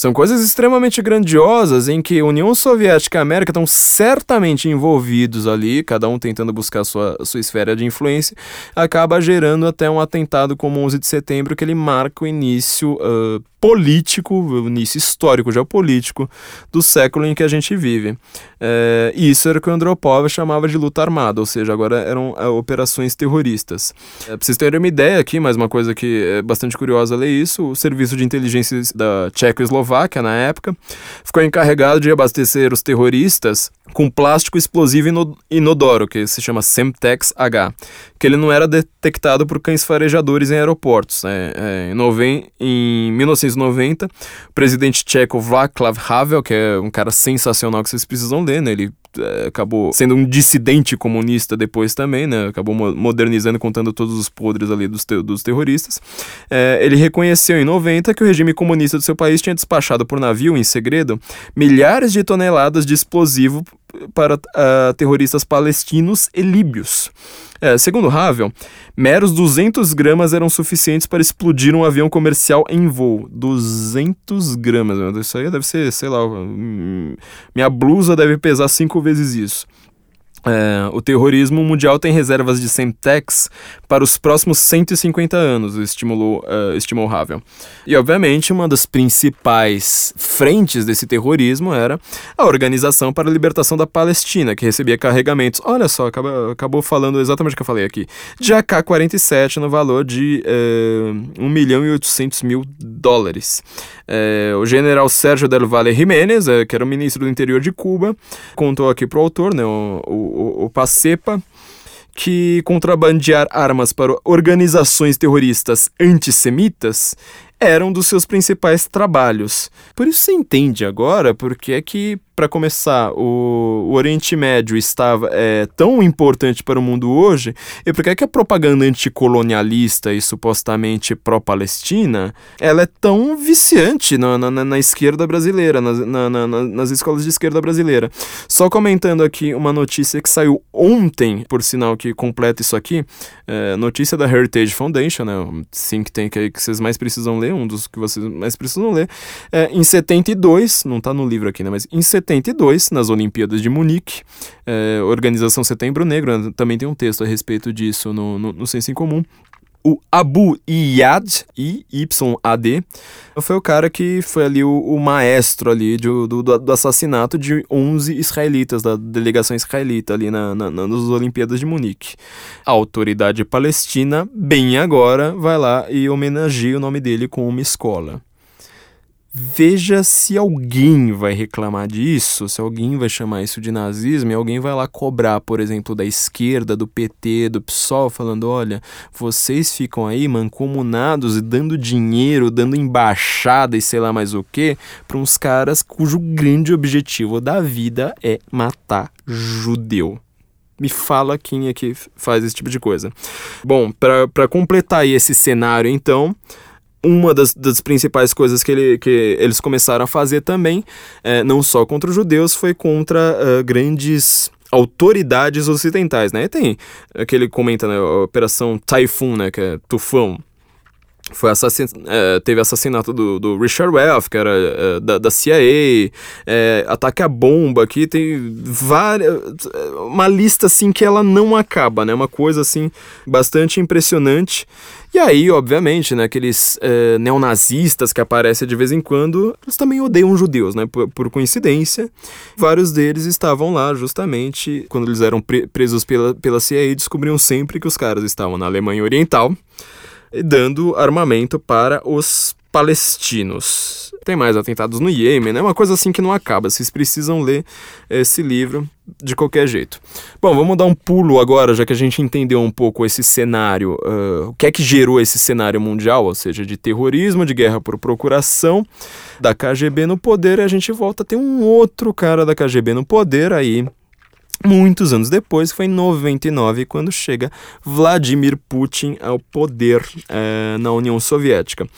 São coisas extremamente grandiosas em que União Soviética e América estão certamente envolvidos ali, cada um tentando buscar sua, sua esfera de influência, acaba gerando até um atentado como 11 de setembro que ele marca o início uh, político, o início histórico, geopolítico do século em que a gente vive. É, isso era o que o Andropov chamava de luta armada, ou seja, agora eram é, operações terroristas. É, pra vocês terem uma ideia aqui, mais uma coisa que é bastante curiosa ler isso, o serviço de inteligência da Tchecoslováquia, na época, ficou encarregado de abastecer os terroristas com plástico explosivo inodoro, que se chama Semtex H, que ele não era detectado por cães farejadores em aeroportos. É, é, em, em 1990, o presidente tcheco Václav Havel, que é um cara sensacional que vocês precisam ler, né? ele é, acabou sendo um dissidente comunista depois também, né? Acabou modernizando, contando todos os podres ali dos, te dos terroristas. É, ele reconheceu em 90 que o regime comunista do seu país tinha despachado por navio, em segredo, milhares de toneladas de explosivo para uh, terroristas palestinos e líbios. É, segundo Havel, meros 200 gramas eram suficientes para explodir um avião comercial em voo. 200 gramas, isso aí deve ser, sei lá, hum, minha blusa deve pesar cinco vezes isso. É, o terrorismo mundial tem reservas de Semtex para os próximos 150 anos, estimulou, uh, estimou Havel. E, obviamente, uma das principais frentes desse terrorismo era a Organização para a Libertação da Palestina, que recebia carregamentos, olha só, acaba, acabou falando exatamente o que eu falei aqui, de AK-47 no valor de uh, 1 milhão e 800 mil dólares. É, o general Sérgio del Valle Jiménez, é, que era o ministro do interior de Cuba, contou aqui para o autor, né, o, o, o Pacepa, que contrabandear armas para organizações terroristas antissemitas era um dos seus principais trabalhos. Por isso você entende agora porque é que para começar, o, o, Oriente Médio estava é, tão importante para o mundo hoje, e por que, é que a propaganda anticolonialista e supostamente pró-Palestina ela é tão viciante na, na, na esquerda brasileira, na, nas escolas de esquerda brasileira? Só comentando aqui uma notícia que saiu ontem, por sinal que completa isso aqui, é, notícia da Heritage Foundation, né, think tank aí que vocês mais precisam ler, um dos que vocês mais precisam ler, é, em 72, não está no livro aqui, né, mas em 72, 72, nas Olimpíadas de Munique, é, Organização Setembro Negro, também tem um texto a respeito disso no, no, no Senso em Comum. O Abu Iyad, I-Y-A-D, foi o cara que foi ali o, o maestro ali do, do, do, assassinato de 11 israelitas, da delegação israelita ali na, na, nas Olimpíadas de Munique. A autoridade palestina, bem agora, vai lá e homenageia o nome dele com uma escola. Veja se alguém vai reclamar disso, se alguém vai chamar isso de nazismo e alguém vai lá cobrar, por exemplo, da esquerda, do PT, do PSOL, falando: olha, vocês ficam aí mancomunados e dando dinheiro, dando embaixada e sei lá mais o que, para uns caras cujo grande objetivo da vida é matar judeu. Me fala quem é que faz esse tipo de coisa. Bom, para completar esse cenário, então uma das, das, principais coisas que, ele, que, eles começaram a fazer também, é, não só contra os judeus, foi contra uh, grandes autoridades ocidentais, né? E tem aquele comenta, né, a Operação Typhoon, né, que é tufão, foi assassin... É, teve assassinato do, do Richard Welf, que era é, da, da CIA, é, ataque à bomba, aqui tem várias... uma lista assim que ela não acaba, né? Uma coisa assim bastante impressionante. E aí, obviamente, né, aqueles é, neonazistas que aparecem de vez em quando, eles também odeiam judeus, né? Por, por coincidência, vários deles estavam lá justamente quando eles eram pre presos pela, pela CIA, descobriam sempre que os caras estavam na Alemanha Oriental dando armamento para os palestinos. Tem mais atentados no Iêmen, é né? uma coisa assim que não acaba. Vocês precisam ler esse livro de qualquer jeito. Bom, vamos dar um pulo agora, já que a gente entendeu um pouco esse cenário, uh, o que é que gerou esse cenário mundial, ou seja, de terrorismo, de guerra por procuração, da KGB no poder, e a gente volta a ter um outro cara da KGB no poder aí, Muitos anos depois, foi em 99, quando chega Vladimir Putin ao poder é, na União Soviética.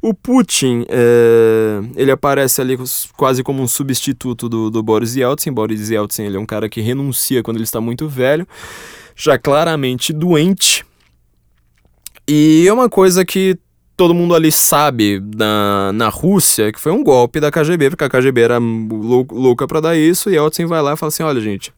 O Putin, é, ele aparece ali quase como um substituto do, do Boris Yeltsin. Boris Yeltsin ele é um cara que renuncia quando ele está muito velho, já claramente doente. E é uma coisa que todo mundo ali sabe na, na Rússia que foi um golpe da KGB, porque a KGB era louca para dar isso, e Yeltsin vai lá e fala assim, olha gente,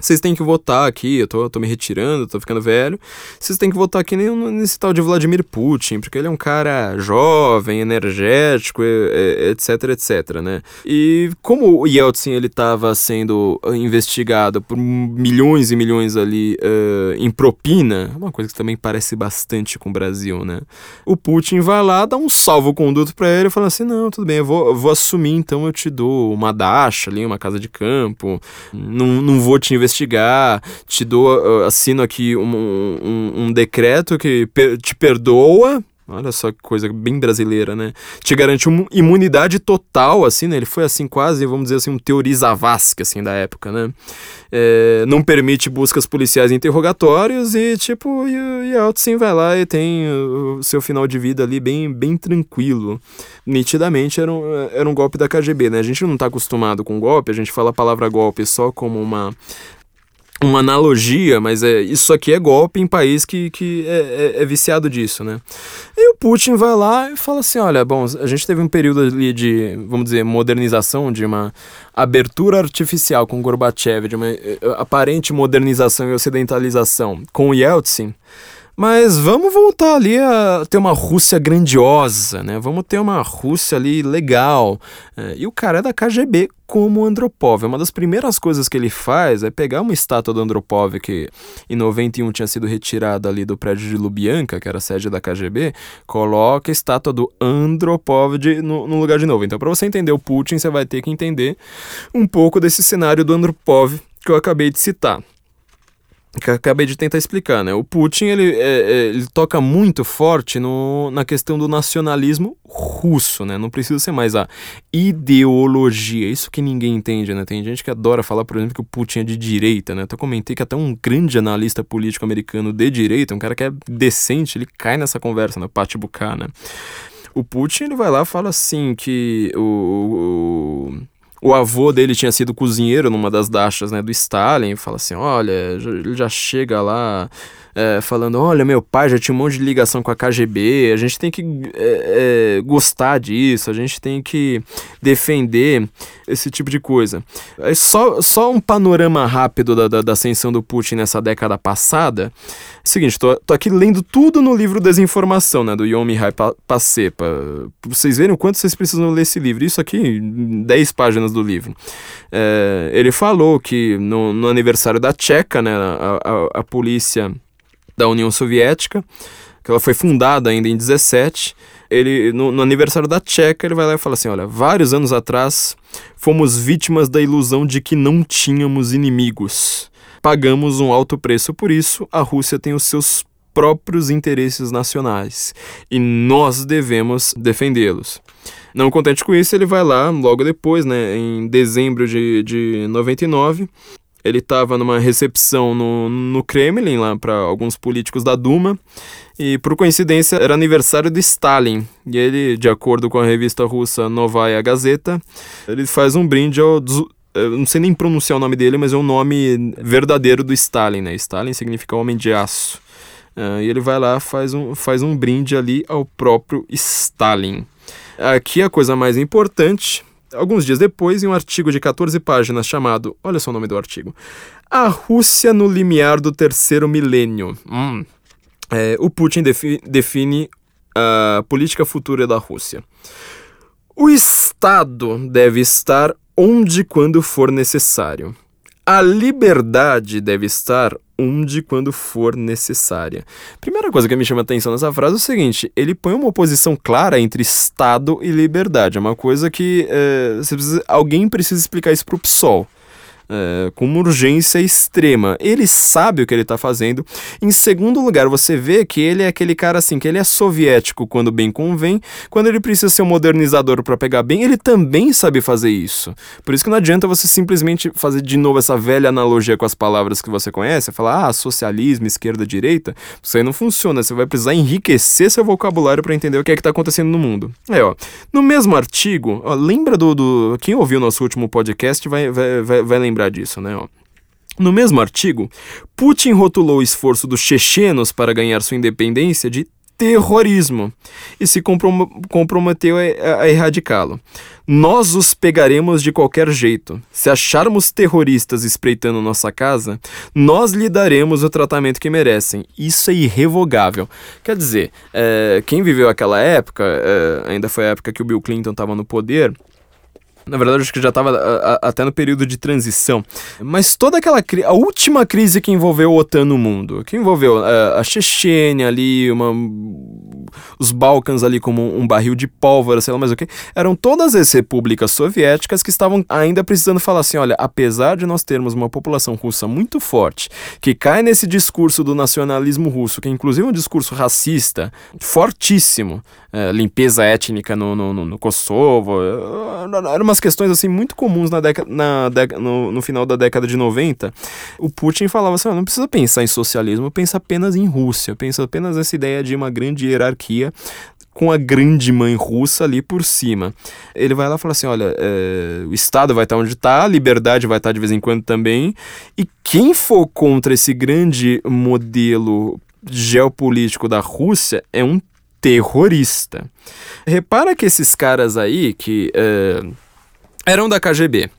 vocês têm que votar aqui, eu tô, tô me retirando, tô ficando velho. Vocês têm que votar aqui nesse tal de Vladimir Putin, porque ele é um cara jovem, energético, etc, etc, né? E como o Yeltsin ele estava sendo investigado por milhões e milhões ali uh, em propina, uma coisa que também parece bastante com o Brasil, né? O Putin vai lá, dá um salvo-conduto para ele fala assim: não, tudo bem, eu vou, eu vou assumir, então eu te dou uma dacha ali, uma casa de campo, não, não vou te investigar, te dou, assino aqui um, um, um decreto que te perdoa, Olha só que coisa bem brasileira, né? Te garante uma imunidade total, assim, né? Ele foi, assim, quase, vamos dizer assim, um teorizavasque, assim, da época, né? É, não permite buscas policiais e interrogatórios e, tipo, e, e Altsin vai lá e tem o seu final de vida ali bem, bem tranquilo. Nitidamente era um, era um golpe da KGB, né? A gente não tá acostumado com golpe, a gente fala a palavra golpe só como uma uma analogia, mas é, isso aqui é golpe em país que, que é, é, é, viciado disso, né? E o Putin vai lá e fala assim, olha, bom, a gente teve um período ali de, vamos dizer, modernização, de uma abertura artificial com Gorbachev, de uma eh, aparente modernização e ocidentalização com Yeltsin, mas vamos voltar ali a ter uma Rússia grandiosa, né? Vamos ter uma Rússia ali legal. É, e o cara é da KGB como Andropov. Uma das primeiras coisas que ele faz é pegar uma estátua do Andropov que em 91 tinha sido retirada ali do prédio de Lubyanka, que era a sede da KGB, coloca a estátua do Andropov de, no, no lugar de novo. Então, para você entender o Putin, você vai ter que entender um pouco desse cenário do Andropov que eu acabei de citar que acabei de tentar explicar, né? O Putin ele, é, é, ele toca muito forte no, na questão do nacionalismo russo, né? Não precisa ser mais a ideologia, isso que ninguém entende, né? Tem gente que adora falar, por exemplo, que o Putin é de direita, né? Eu comentei que até um grande analista político americano de direita, um cara que é decente, ele cai nessa conversa, né? Pati Buchanan. né? O Putin ele vai lá e fala assim que o, o o avô dele tinha sido cozinheiro numa das dachas né, do Stalin, fala assim, olha, ele já chega lá é, falando, olha, meu pai já tinha um monte de ligação com a KGB, a gente tem que é, é, gostar disso, a gente tem que defender esse tipo de coisa. É só, só um panorama rápido da, da, da ascensão do Putin nessa década passada, Seguinte, tô, tô aqui lendo tudo no livro Desinformação, né, do Yomi Pacepa. Pra vocês verem o quanto vocês precisam ler esse livro. Isso aqui, 10 páginas do livro. É, ele falou que no, no, aniversário da Tcheca, né, a, a, a polícia da União Soviética, que ela foi fundada ainda em 17, ele no, no, aniversário da Tcheca, ele vai lá e fala assim: olha, vários anos atrás fomos vítimas da ilusão de que não tínhamos inimigos. Pagamos um alto preço por isso, a Rússia tem os seus próprios interesses nacionais e nós devemos defendê-los. Não contente com isso, ele vai lá logo depois, né, em dezembro de, de 99, ele estava numa recepção no, no Kremlin, lá para alguns políticos da Duma, e por coincidência era aniversário do Stalin. E ele, de acordo com a revista russa Novaya Gazeta, ele faz um brinde ao. Eu não sei nem pronunciar o nome dele, mas é o nome verdadeiro do Stalin, né? Stalin significa homem de aço. Uh, e ele vai lá faz um faz um brinde ali ao próprio Stalin. Aqui a coisa mais importante alguns dias depois, em um artigo de 14 páginas chamado, olha só o nome do artigo, A Rússia no limiar do terceiro milênio. Hum. É, o Putin defi define a política futura da Rússia. O Estado deve estar onde e quando for necessário. A liberdade deve estar onde quando for necessária. Primeira coisa que me chama a atenção nessa frase é o seguinte: ele põe uma oposição clara entre Estado e liberdade. É uma coisa que é, precisa, alguém precisa explicar isso para o PSOL é, com uma urgência extrema. Ele sabe o que ele está fazendo. Em segundo lugar, você vê que ele é aquele cara assim, que ele é soviético quando bem convém, quando ele precisa ser um modernizador para pegar bem, ele também sabe fazer isso. Por isso que não adianta você simplesmente fazer de novo essa velha analogia com as palavras que você conhece, falar, ah, socialismo, esquerda, direita. Isso aí não funciona. Você vai precisar enriquecer seu vocabulário para entender o que é que está acontecendo no mundo. É, ó. No mesmo artigo, ó, lembra do, do. Quem ouviu nosso último podcast vai, vai, vai, vai lembrar lembrar disso, né? Ó. No mesmo artigo, Putin rotulou o esforço dos chechenos para ganhar sua independência de terrorismo e se comprom comprometeu a, a erradicá-lo. Nós os pegaremos de qualquer jeito. Se acharmos terroristas espreitando nossa casa, nós lhe daremos o tratamento que merecem. Isso é irrevogável. Quer dizer, é, quem viveu aquela época, é, ainda foi a época que o Bill Clinton estava no poder, na verdade, acho que já estava até no período de transição. Mas toda aquela a última crise que envolveu a OTAN no mundo, que envolveu a, a Chechênia ali, uma, os Balcãs ali como um barril de pólvora, sei lá mais o que, eram todas as repúblicas soviéticas que estavam ainda precisando falar assim: olha, apesar de nós termos uma população russa muito forte, que cai nesse discurso do nacionalismo russo, que é inclusive um discurso racista fortíssimo, é, limpeza étnica no, no, no, no Kosovo, era uma umas questões assim muito comuns na década, na no, no, final da década de 90, o Putin falava assim: não precisa pensar em socialismo, pensa apenas em Rússia, pensa apenas nessa ideia de uma grande hierarquia com a grande mãe russa ali por cima. Ele vai lá e fala assim: olha, é, o Estado vai estar onde está, a liberdade vai estar de vez em quando também, e quem for contra esse grande modelo geopolítico da Rússia é um terrorista. Repara que esses caras aí que. É, eram da KGB.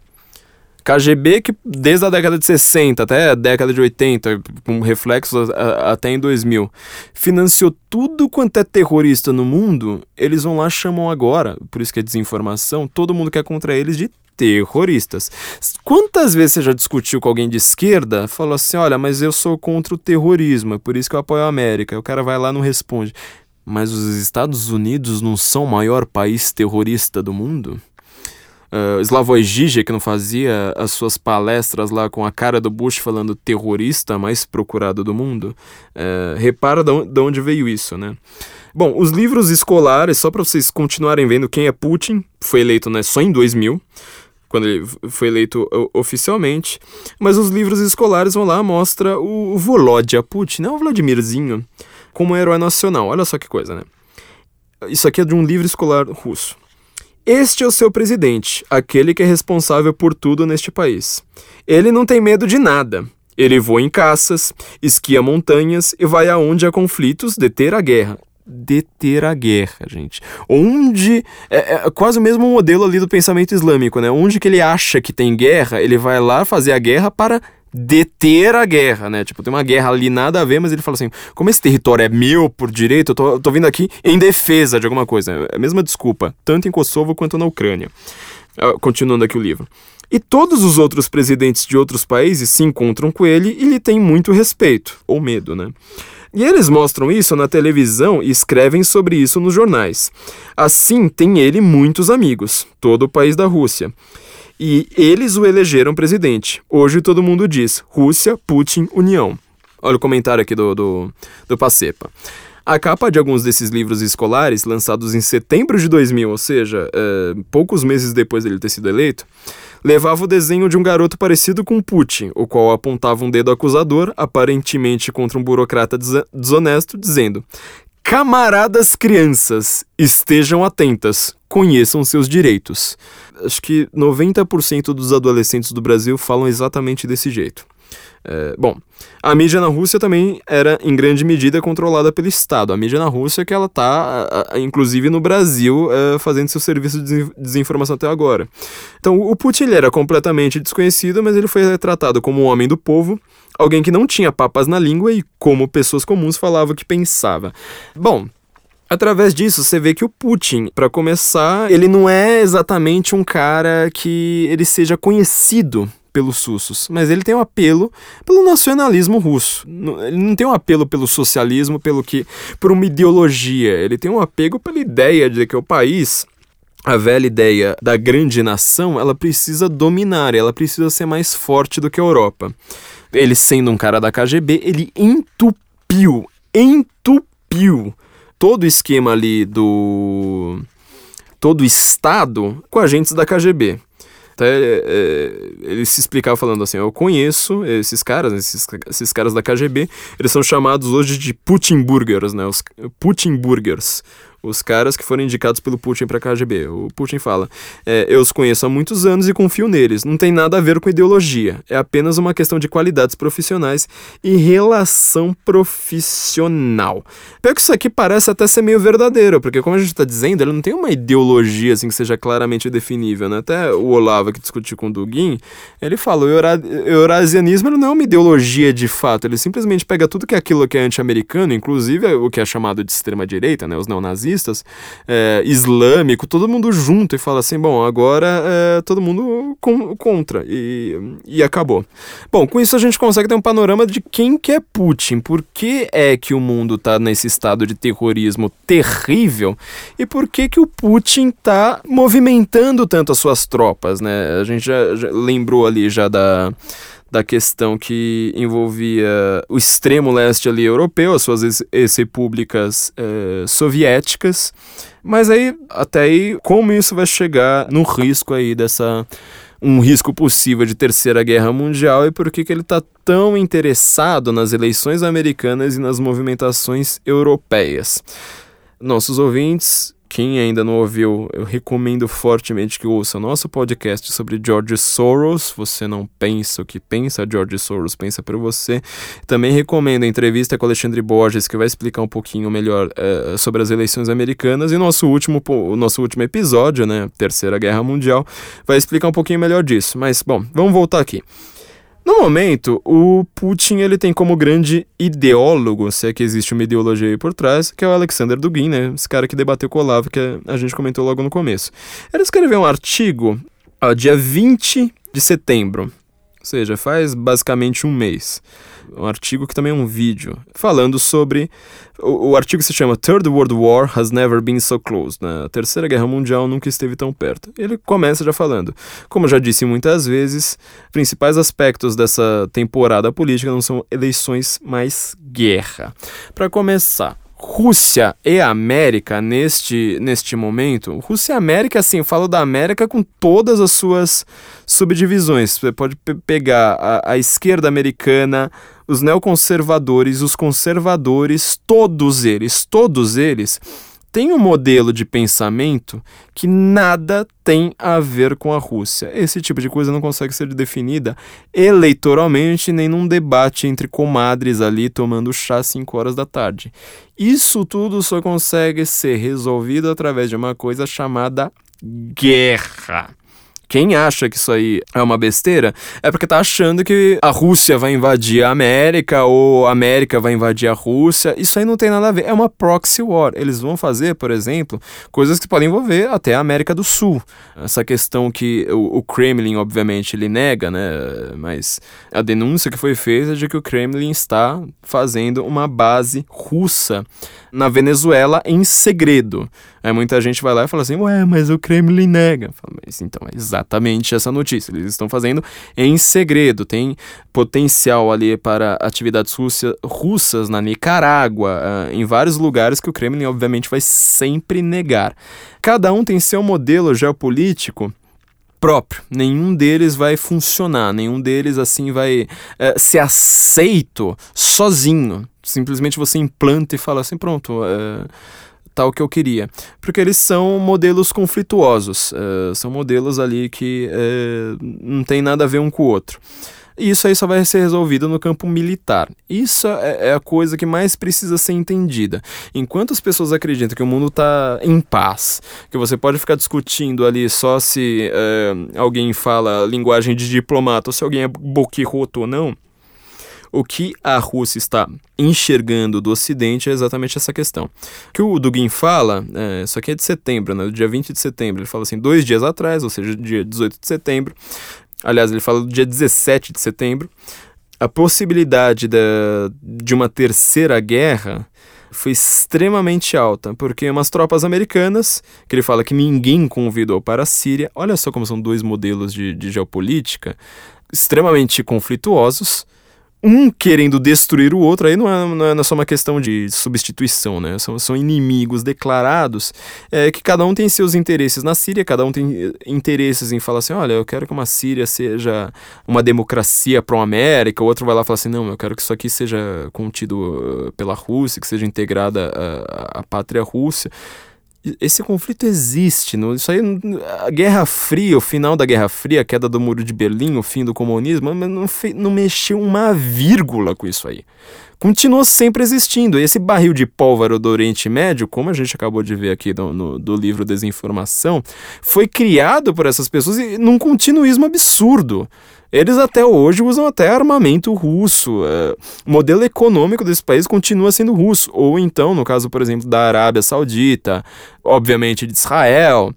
KGB que desde a década de 60 até a década de 80, com reflexos até em 2000, financiou tudo quanto é terrorista no mundo, eles vão lá chamam agora, por isso que é desinformação, todo mundo que é contra eles de terroristas. Quantas vezes você já discutiu com alguém de esquerda, falou assim, olha, mas eu sou contra o terrorismo, é por isso que eu apoio a América. O cara vai lá e não responde. Mas os Estados Unidos não são o maior país terrorista do mundo? Uh, Slavoj Žižek, que não fazia as suas palestras lá com a cara do Bush falando terrorista mais procurado do mundo, uh, repara de onde veio isso, né? Bom, os livros escolares, só para vocês continuarem vendo quem é Putin, foi eleito né, só em 2000, quando ele foi eleito oficialmente, mas os livros escolares vão lá, mostra o Volodya Putin, não o Vladimirzinho, como herói nacional. Olha só que coisa, né? Isso aqui é de um livro escolar russo. Este é o seu presidente, aquele que é responsável por tudo neste país. Ele não tem medo de nada. Ele voa em caças, esquia montanhas e vai aonde há conflitos deter a guerra. Deter a guerra, gente. Onde. É, é, quase o mesmo modelo ali do pensamento islâmico, né? Onde que ele acha que tem guerra, ele vai lá fazer a guerra para deter a guerra, né? Tipo, tem uma guerra ali nada a ver, mas ele fala assim: como esse território é meu por direito, eu tô, tô vindo aqui em defesa de alguma coisa. É a mesma desculpa, tanto em Kosovo quanto na Ucrânia. Uh, continuando aqui o livro. E todos os outros presidentes de outros países se encontram com ele e lhe têm muito respeito, ou medo, né? E eles mostram isso na televisão e escrevem sobre isso nos jornais. Assim, tem ele muitos amigos, todo o país da Rússia. E eles o elegeram presidente. Hoje todo mundo diz Rússia, Putin, União. Olha o comentário aqui do, do, do Pacepa. A capa de alguns desses livros escolares, lançados em setembro de 2000, ou seja, é, poucos meses depois dele ter sido eleito, levava o desenho de um garoto parecido com Putin, o qual apontava um dedo acusador, aparentemente contra um burocrata desonesto, dizendo: Camaradas crianças, estejam atentas, conheçam seus direitos. Acho que 90% dos adolescentes do Brasil falam exatamente desse jeito. É, bom, a mídia na Rússia também era em grande medida controlada pelo Estado. A mídia na Rússia é que ela está, inclusive no Brasil, é, fazendo seu serviço de desinformação até agora. Então, o Putin era completamente desconhecido, mas ele foi retratado como um homem do povo, alguém que não tinha papas na língua e, como pessoas comuns, falava o que pensava. Bom, Através disso, você vê que o Putin, para começar, ele não é exatamente um cara que ele seja conhecido pelos russos, mas ele tem um apelo pelo nacionalismo russo. Ele não tem um apelo pelo socialismo, pelo que por uma ideologia. Ele tem um apego pela ideia de que o país a velha ideia da grande nação, ela precisa dominar, ela precisa ser mais forte do que a Europa. Ele sendo um cara da KGB, ele entupiu, entupiu todo o esquema ali do todo o estado com agentes da KGB. Até é, ele se explicava falando assim: Eu conheço esses caras, esses, esses caras da KGB, eles são chamados hoje de Putin Burgers, né? Os Putin Burgers os caras que foram indicados pelo Putin para a KGB. O Putin fala: é, Eu os conheço há muitos anos e confio neles. Não tem nada a ver com ideologia. É apenas uma questão de qualidades profissionais e relação profissional. Pior que isso aqui parece até ser meio verdadeiro, porque, como a gente está dizendo, ele não tem uma ideologia assim que seja claramente definível. Né? Até o Olavo, que discutiu com o Dugin, ele fala: o eurasianismo não é uma ideologia de fato. Ele simplesmente pega tudo que é aquilo que é anti-americano, inclusive o que é chamado de extrema-direita, né? os neonazistas é, islâmico, todo mundo junto e fala assim: bom, agora é todo mundo com, contra e, e acabou. Bom, com isso a gente consegue ter um panorama de quem que é Putin, por que é que o mundo está nesse estado de terrorismo terrível e por que que o Putin está movimentando tanto as suas tropas, né? A gente já, já lembrou ali já da da questão que envolvia o extremo leste ali europeu, as suas ex-repúblicas eh, soviéticas. Mas aí, até aí, como isso vai chegar no risco aí dessa um risco possível de terceira guerra mundial e por que, que ele está tão interessado nas eleições americanas e nas movimentações europeias. Nossos ouvintes quem ainda não ouviu, eu recomendo fortemente que ouça nosso podcast sobre George Soros. Você não pensa o que pensa, George Soros pensa para você. Também recomendo a entrevista com Alexandre Borges, que vai explicar um pouquinho melhor é, sobre as eleições americanas. E nosso último, o nosso último episódio, né, Terceira Guerra Mundial, vai explicar um pouquinho melhor disso. Mas, bom, vamos voltar aqui. No momento, o Putin ele tem como grande ideólogo, se é que existe uma ideologia aí por trás, que é o Alexander Dugin, né? Esse cara que debateu com o Olavo, que a gente comentou logo no começo. Ele escreveu um artigo, ó, dia 20 de setembro, ou seja, faz basicamente um mês um artigo que também é um vídeo, falando sobre. O, o, artigo se chama Third World War Has Never Been So Close. Né? A Terceira Guerra Mundial nunca esteve tão perto. Ele começa já falando. Como já disse muitas vezes, principais aspectos dessa temporada política não são eleições, mas guerra. Para começar. Rússia e América neste, neste momento. Rússia e América, assim, eu falo da América com todas as suas subdivisões. Você pode pe pegar a, a esquerda americana, os neoconservadores, os conservadores, todos eles, todos eles têm um modelo de pensamento que nada tem a ver com a Rússia. Esse tipo de coisa não consegue ser definida eleitoralmente nem num debate entre comadres ali tomando chá às 5 horas da tarde. Isso tudo só consegue ser resolvido através de uma coisa chamada guerra. Quem acha que isso aí é uma besteira é porque tá achando que a Rússia vai invadir a América ou a América vai invadir a Rússia. Isso aí não tem nada a ver. É uma proxy war. Eles vão fazer, por exemplo, coisas que podem envolver até a América do Sul. Essa questão que o, o Kremlin, obviamente, ele nega, né? Mas a denúncia que foi feita é de que o Kremlin está fazendo uma base russa na Venezuela em segredo. Aí muita gente vai lá e fala assim, ué, mas o Kremlin nega. Falo, mas então, é exatamente essa notícia. Eles estão fazendo em segredo. Tem potencial ali para atividades russas na Nicarágua, uh, em vários lugares que o Kremlin, obviamente, vai sempre negar. Cada um tem seu modelo geopolítico próprio. Nenhum deles vai funcionar, nenhum deles assim vai é, ser aceito sozinho. Simplesmente você implanta e fala assim, pronto, é, tal que eu queria. Porque eles são modelos conflituosos, é, são modelos ali que não tem nada a ver um com o outro. E isso aí só vai ser resolvido no campo militar. Isso é, é a coisa que mais precisa ser entendida. Enquanto as pessoas acreditam que o mundo está em paz, que você pode ficar discutindo ali só se é, alguém fala linguagem de diplomata ou se alguém é boquiroto ou não, o que a Rússia está enxergando do Ocidente é exatamente essa questão. O que o Dugin fala, é, isso aqui é de setembro, né, do dia 20 de setembro, ele fala assim, dois dias atrás, ou seja, dia 18 de setembro, aliás, ele fala do dia 17 de setembro, a possibilidade da, de uma terceira guerra foi extremamente alta, porque umas tropas americanas, que ele fala que ninguém convidou para a Síria, olha só como são dois modelos de, de geopolítica extremamente conflituosos, um querendo destruir o outro, aí não é, não é só uma questão de substituição, né? São, são inimigos declarados, é, que cada um tem seus interesses na Síria, cada um tem interesses em falar assim: olha, eu quero que uma Síria seja uma democracia pró-América, o outro vai lá e fala assim: não, eu quero que isso aqui seja contido uh, pela Rússia, que seja integrada à, à pátria Rússia esse conflito existe. Isso aí, a Guerra Fria, o final da Guerra Fria, a queda do Muro de Berlim, o fim do comunismo, não, não mexeu uma vírgula com isso aí. Continuou sempre existindo. Esse barril de pólvora do Oriente Médio, como a gente acabou de ver aqui no, no, do livro Desinformação, foi criado por essas pessoas e num continuismo absurdo. Eles até hoje usam até armamento russo. É, o modelo econômico desse país continua sendo russo. Ou então, no caso, por exemplo, da Arábia Saudita, obviamente de Israel,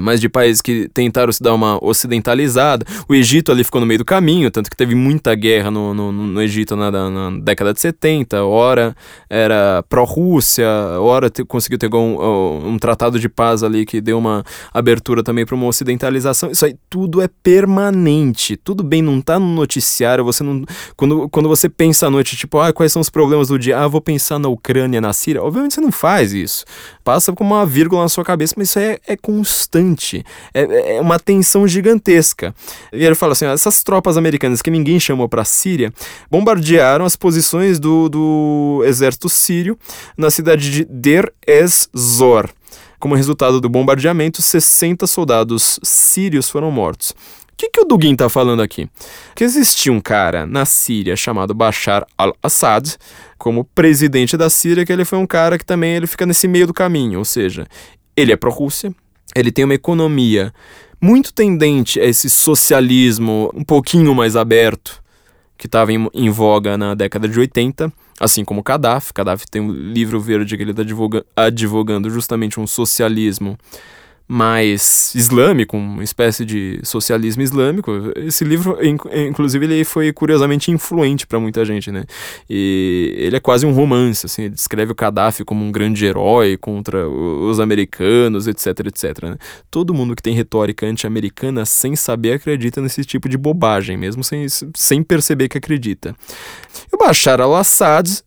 mas de países que tentaram se dar uma ocidentalizada. O Egito ali ficou no meio do caminho, tanto que teve muita guerra no, no, no Egito na, na, década de 70. Ora era pró-Rússia, ora te, conseguiu ter um, um, tratado de paz ali que deu uma abertura também para uma ocidentalização. Isso aí tudo é permanente. Tudo bem, não tá no noticiário. Você não, quando, quando você pensa à noite, tipo, ah, quais são os problemas do dia? Ah, vou pensar na Ucrânia, na Síria. Obviamente você não faz isso. Passa como uma vírgula na sua cabeça, mas isso é, é constante gigante, é, é uma tensão gigantesca. E ele fala assim: essas tropas americanas que ninguém chamou para a Síria bombardearam as posições do, do exército sírio na cidade de Der Ez-Zor. Como resultado do bombardeamento, 60 soldados sírios foram mortos. O que, que o Dugin está falando aqui? Que existia um cara na Síria chamado Bashar al-Assad, como presidente da Síria, que ele foi um cara que também ele fica nesse meio do caminho, ou seja, ele é pró-Rússia, ele tem uma economia muito tendente a esse socialismo um pouquinho mais aberto, que estava em, em, voga na década de 80, assim como Gaddafi. Gaddafi tem um livro verde que ele está advogando justamente um socialismo mais islâmico, uma espécie de socialismo islâmico. Esse livro, inclusive, ele foi curiosamente influente para muita gente, né? E ele é quase um romance, assim, ele descreve o Gaddafi como um grande herói contra os americanos, etc, etc. Né? Todo mundo que tem retórica anti-americana, sem saber, acredita nesse tipo de bobagem, mesmo sem, sem perceber que acredita. E o Bashar al-Assad,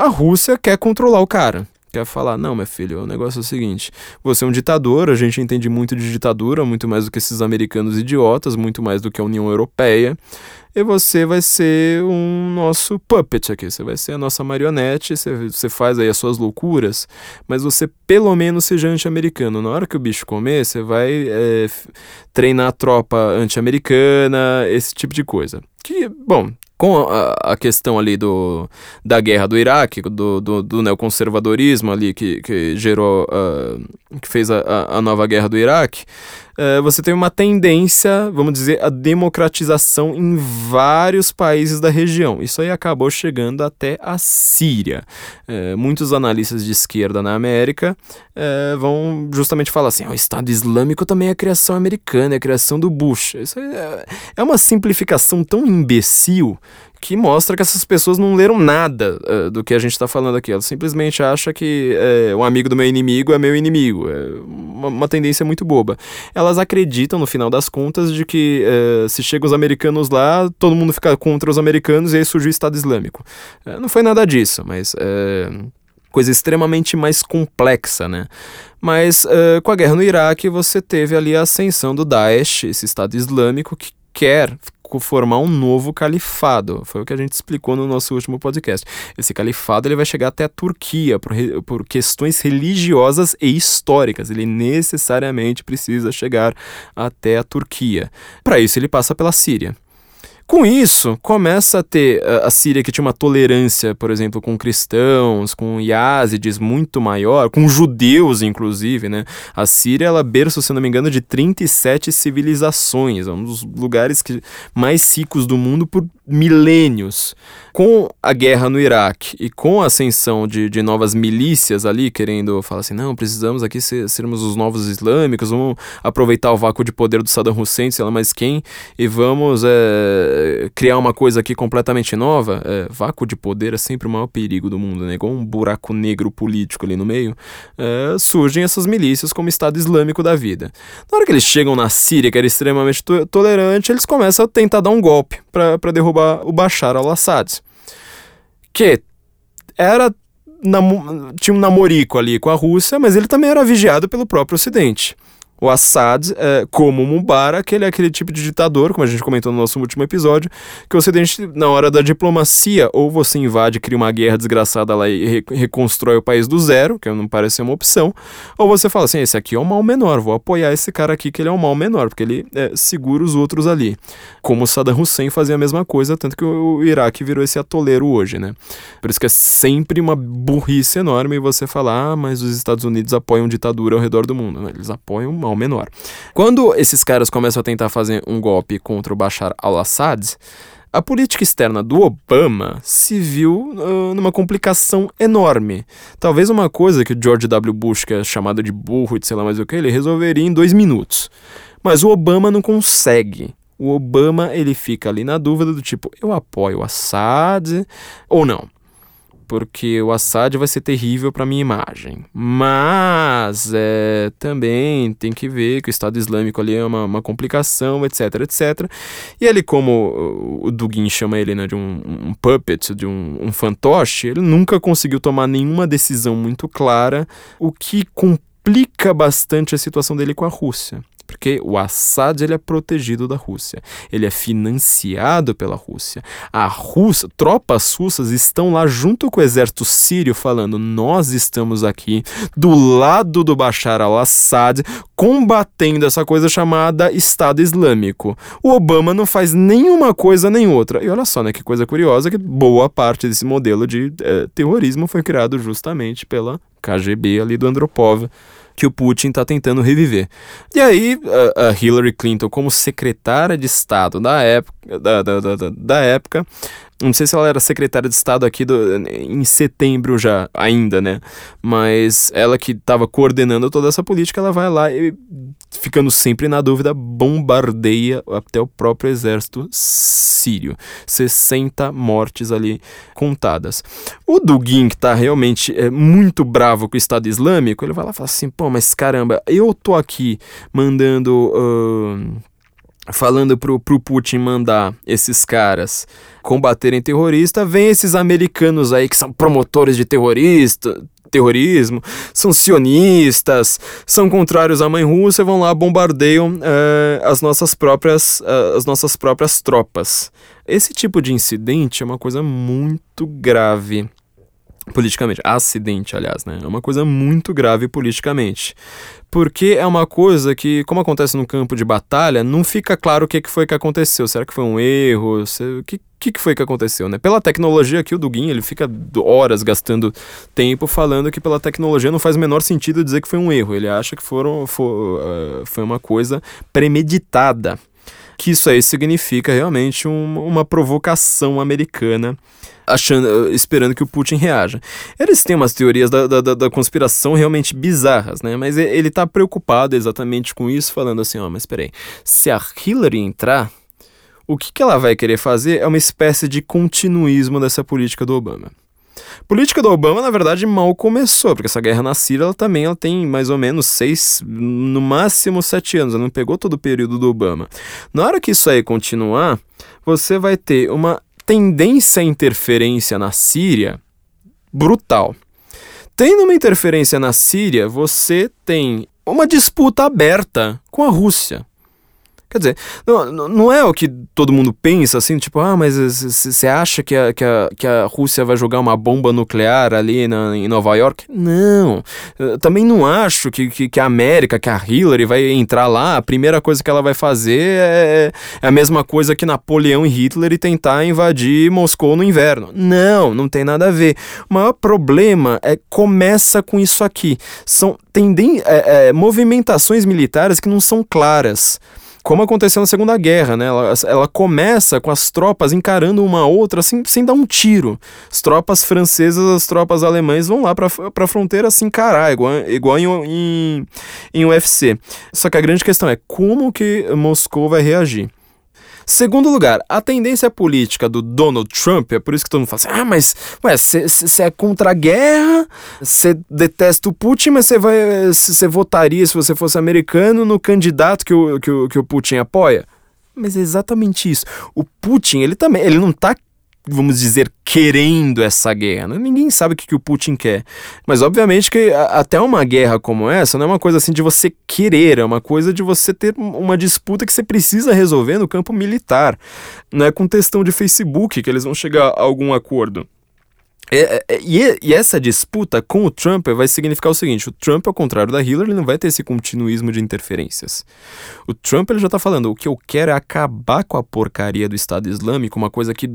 a Rússia quer controlar o cara quer falar, não, meu filho, o negócio é o seguinte, você é um ditador, a gente entende muito de ditadura, muito mais do que esses americanos idiotas, muito mais do que a União Europeia, e você vai ser um nosso puppet aqui, você vai ser a nossa marionete, você, você faz aí as suas loucuras, mas você pelo menos seja anti-americano. Na hora que o bicho comer, você vai é, treinar a tropa anti-americana, esse tipo de coisa. Que, bom, com a, a, questão ali do, da guerra do Iraque, do, do, do neoconservadorismo ali que, que gerou, uh, que fez a, a nova guerra do Iraque, uh, você tem uma tendência, vamos dizer, a democratização em vários países da região. Isso aí acabou chegando até a Síria. Uh, muitos analistas de esquerda na América uh, vão justamente falar assim: o Estado Islâmico também é criação americana, é criação do Bush. Isso é, é uma simplificação tão imbecil que mostra que essas pessoas não leram nada uh, do que a gente está falando aqui. Elas simplesmente acham que uh, um amigo do meu inimigo é meu inimigo. É uma, uma, tendência muito boba. Elas acreditam, no final das contas, de que uh, se chegam os americanos lá, todo mundo fica contra os americanos e aí surge o Estado Islâmico. não foi nada disso, mas coisa extremamente mais complexa, né? Mas uh, com a guerra no Iraque, você teve ali a ascensão do Daesh, esse Estado Islâmico que quer formar um novo califado. Foi o que a gente explicou no nosso último podcast. Esse califado ele vai chegar até a Turquia por, por questões religiosas e históricas. Ele necessariamente precisa chegar até a Turquia. Para isso, ele passa pela Síria. Com isso, começa a ter a Síria que tinha uma tolerância, por exemplo, com cristãos, com Yazidis muito maior, com judeus inclusive, né? A Síria ela berça, se não me engano, de 37 civilizações, é um dos lugares que mais ricos do mundo por milênios. Com a guerra no Iraque e com a ascensão de, de novas milícias ali, querendo falar assim, não, precisamos aqui ser, sermos os novos islâmicos, vamos aproveitar o vácuo de poder do Saddam Hussein, sei lá mais quem, e vamos é, criar uma coisa aqui completamente nova. É, vácuo de poder é sempre o maior perigo do mundo, né? Igual um buraco negro político ali no meio. É, surgem essas milícias como Estado Islâmico da vida. Na hora que eles chegam na Síria, que era extremamente to tolerante, eles começam a tentar dar um golpe para derrubar o Bashar al-Assad que era tinha um namorico ali com a Rússia, mas ele também era vigiado pelo próprio Ocidente. O Assad, é, como o Mubarak, ele é aquele tipo de ditador, como a gente comentou no nosso último episódio, que o Ocidente, na hora da diplomacia, ou você invade, cria uma guerra desgraçada lá e re reconstrói o país do zero, que não parece ser uma opção, ou você fala assim, esse aqui é o mal menor, vou apoiar esse cara aqui que ele é o mal menor, porque ele é, segura os outros ali. Como o Saddam Hussein fazia a mesma coisa, tanto que o, o Iraque virou esse atoleiro hoje, né? Por isso que é sempre uma burrice enorme você falar, ah, mas os Estados Unidos apoiam ditadura ao redor do mundo. Eles apoiam mal menor. Quando esses caras começam a tentar fazer um golpe contra o Bashar al-Assad, a política externa do Obama se viu uh, numa complicação enorme. Talvez uma coisa que o George W. Bush, que é chamado de burro e sei lá mais o que, ele resolveria em dois minutos. Mas o Obama não consegue. O Obama ele fica ali na dúvida do tipo, eu apoio Assad ou não porque o Assad vai ser terrível para minha imagem. Mas é, também tem que ver que o Estado Islâmico ali é uma, uma complicação, etc, etc. E ele, como o Dugin chama ele né, de um, um puppet, de um, um fantoche, ele nunca conseguiu tomar nenhuma decisão muito clara, o que complica bastante a situação dele com a Rússia porque o Assad ele é protegido da Rússia, ele é financiado pela Rússia. A Rússia, tropas russas estão lá junto com o exército sírio falando: nós estamos aqui do lado do Bashar al-Assad combatendo essa coisa chamada Estado Islâmico. O Obama não faz nenhuma coisa nem outra. E olha só, né, que coisa curiosa que boa parte desse modelo de é, terrorismo foi criado justamente pela KGB ali do Andropov que o Putin está tentando reviver. E aí, a, a, Hillary Clinton, como secretária de Estado da época, da, da, da, da época, não sei se ela era secretária de Estado aqui do, em setembro já, ainda, né? Mas ela que estava coordenando toda essa política, ela vai lá e, ficando sempre na dúvida, bombardeia até o próprio exército sírio. 60 mortes ali contadas. O Dugin, que tá realmente é, muito bravo com o Estado Islâmico, ele vai lá e fala assim: pô, mas caramba, eu tô aqui mandando. Uh, falando pro, pro Putin mandar esses caras combaterem terrorista, vem esses americanos aí que são promotores de terrorista, terrorismo, são sionistas, são contrários à mãe Rússia, vão lá bombardeiam uh, as nossas próprias uh, as nossas próprias tropas. Esse tipo de incidente é uma coisa muito grave politicamente, acidente, aliás, né? É uma coisa muito grave politicamente. Porque é uma coisa que, como acontece no campo de batalha, não fica claro o que foi que aconteceu. Será que foi um erro? O que, que, que foi que aconteceu, né? Pela tecnologia aqui, o Dugin, ele fica horas gastando tempo falando que pela tecnologia não faz o menor sentido dizer que foi um erro. Ele acha que foram, foi, uh, foi uma coisa premeditada. Que isso aí significa realmente um, uma provocação americana achando, esperando que o Putin reaja. Eles têm umas teorias da, da, da conspiração realmente bizarras, né? Mas ele está preocupado exatamente com isso, falando assim, ó, oh, mas peraí, se a Hillary entrar, o que, que ela vai querer fazer é uma espécie de continuismo dessa política do Obama. Política do Obama, na verdade, mal começou, porque essa guerra na Síria ela também ela tem mais ou menos seis, no máximo sete anos, ela não pegou todo o período do Obama. Na hora que isso aí continuar, você vai ter uma tendência à interferência na Síria brutal. Tendo uma interferência na Síria, você tem uma disputa aberta com a Rússia. Quer dizer, não, não é o que todo mundo pensa, assim, tipo, ah, mas você acha que a, que, a, que a Rússia vai jogar uma bomba nuclear ali na, em Nova York? Não. Eu também não acho que, que, que, a América, que a Hillary vai entrar lá, a primeira coisa que ela vai fazer é, é a mesma coisa que Napoleão e Hitler e tentar invadir Moscou no inverno. Não, não tem nada a ver. O maior problema é começa com isso aqui. São tendem, é, é, movimentações militares que não são claras como aconteceu na Segunda Guerra, né? Ela, ela começa com as tropas encarando uma outra assim, sem dar um tiro. As tropas francesas, as tropas alemães vão lá para a fronteira se encarar, igual, igual em, em, em UFC. Só que a grande questão é como que Moscou vai reagir. Segundo lugar, a tendência política do Donald Trump, é por isso que todo mundo fala assim: ah, mas você é contra a guerra, você detesta o Putin, mas você vai. Você votaria, se você fosse americano, no candidato que o, que o, que o Putin apoia? Mas é exatamente isso. O Putin, ele também, ele não tá vamos dizer, querendo essa guerra. Né? Ninguém sabe o que, que o Putin quer. Mas obviamente que até uma guerra como essa não é uma coisa assim de você querer, é uma coisa de você ter uma disputa que você precisa resolver no campo militar. Não é com questão de Facebook que eles vão chegar a algum acordo. É, é, e, e, essa disputa com o Trump vai significar o seguinte: o Trump, ao contrário da Hillary, não vai ter esse continuismo de interferências. O Trump ele já está falando: o que eu quero é acabar com a porcaria do Estado Islâmico, uma coisa que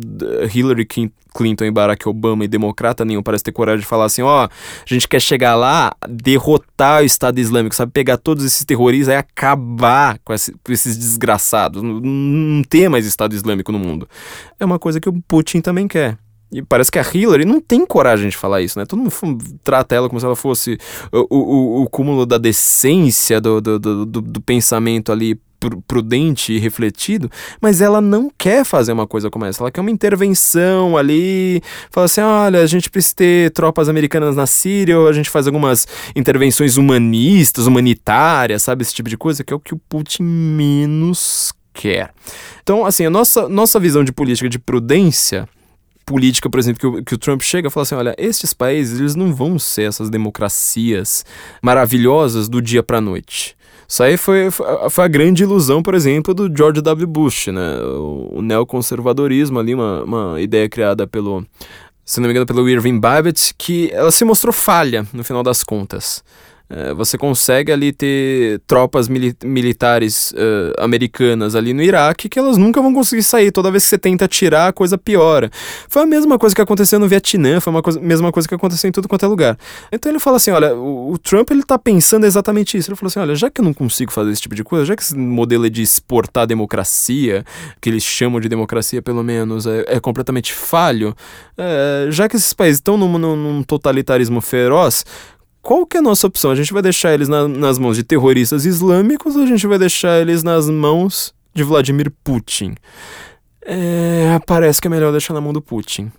Hillary Clinton e Barack Obama e democrata nenhum parece ter coragem de falar assim: ó, a gente quer chegar lá, derrotar o Estado Islâmico, sabe? Pegar todos esses terroristas e acabar com, esse, com esses desgraçados. Não, não ter mais Estado Islâmico no mundo. É uma coisa que o Putin também quer. E parece que a Hillary não tem coragem de falar isso, né? Todo mundo trata ela como se ela fosse o, o, o cúmulo da decência, do, do, do, do pensamento ali prudente e refletido, mas ela não quer fazer uma coisa como essa. Ela quer uma intervenção ali, fala assim: olha, a gente precisa ter tropas americanas na Síria, ou a gente faz algumas intervenções humanistas, humanitárias, sabe? Esse tipo de coisa, que é o que o Putin menos quer. Então, assim, a nossa, nossa visão de política de prudência política, por exemplo, que o, que o Trump chega e fala assim: olha, estes países eles não vão ser essas democracias maravilhosas do dia para noite. Isso aí foi, foi a grande ilusão, por exemplo, do George W. Bush, né? O, neoconservadorismo ali, uma, uma ideia criada pelo, se não me engano, pelo Irving Babbitt, que ela se mostrou falha no final das contas. É, você consegue ali ter tropas mili militares uh, americanas ali no Iraque que elas nunca vão conseguir sair. Toda vez que você tenta tirar, a coisa piora. Foi a mesma coisa que aconteceu no Vietnã, foi a mesma coisa que aconteceu em tudo quanto é lugar. Então ele fala assim: olha, o, o, Trump ele tá pensando exatamente isso. Ele falou assim: olha, já que eu não consigo fazer esse tipo de coisa, já que esse modelo é de exportar democracia, que eles chamam de democracia pelo menos, é, é completamente falho, é, já que esses países estão num, num totalitarismo feroz, qual que é a nossa opção? A gente vai deixar eles na, nas mãos de terroristas islâmicos ou a gente vai deixar eles nas mãos de Vladimir Putin? É, parece que é melhor deixar na mão do Putin.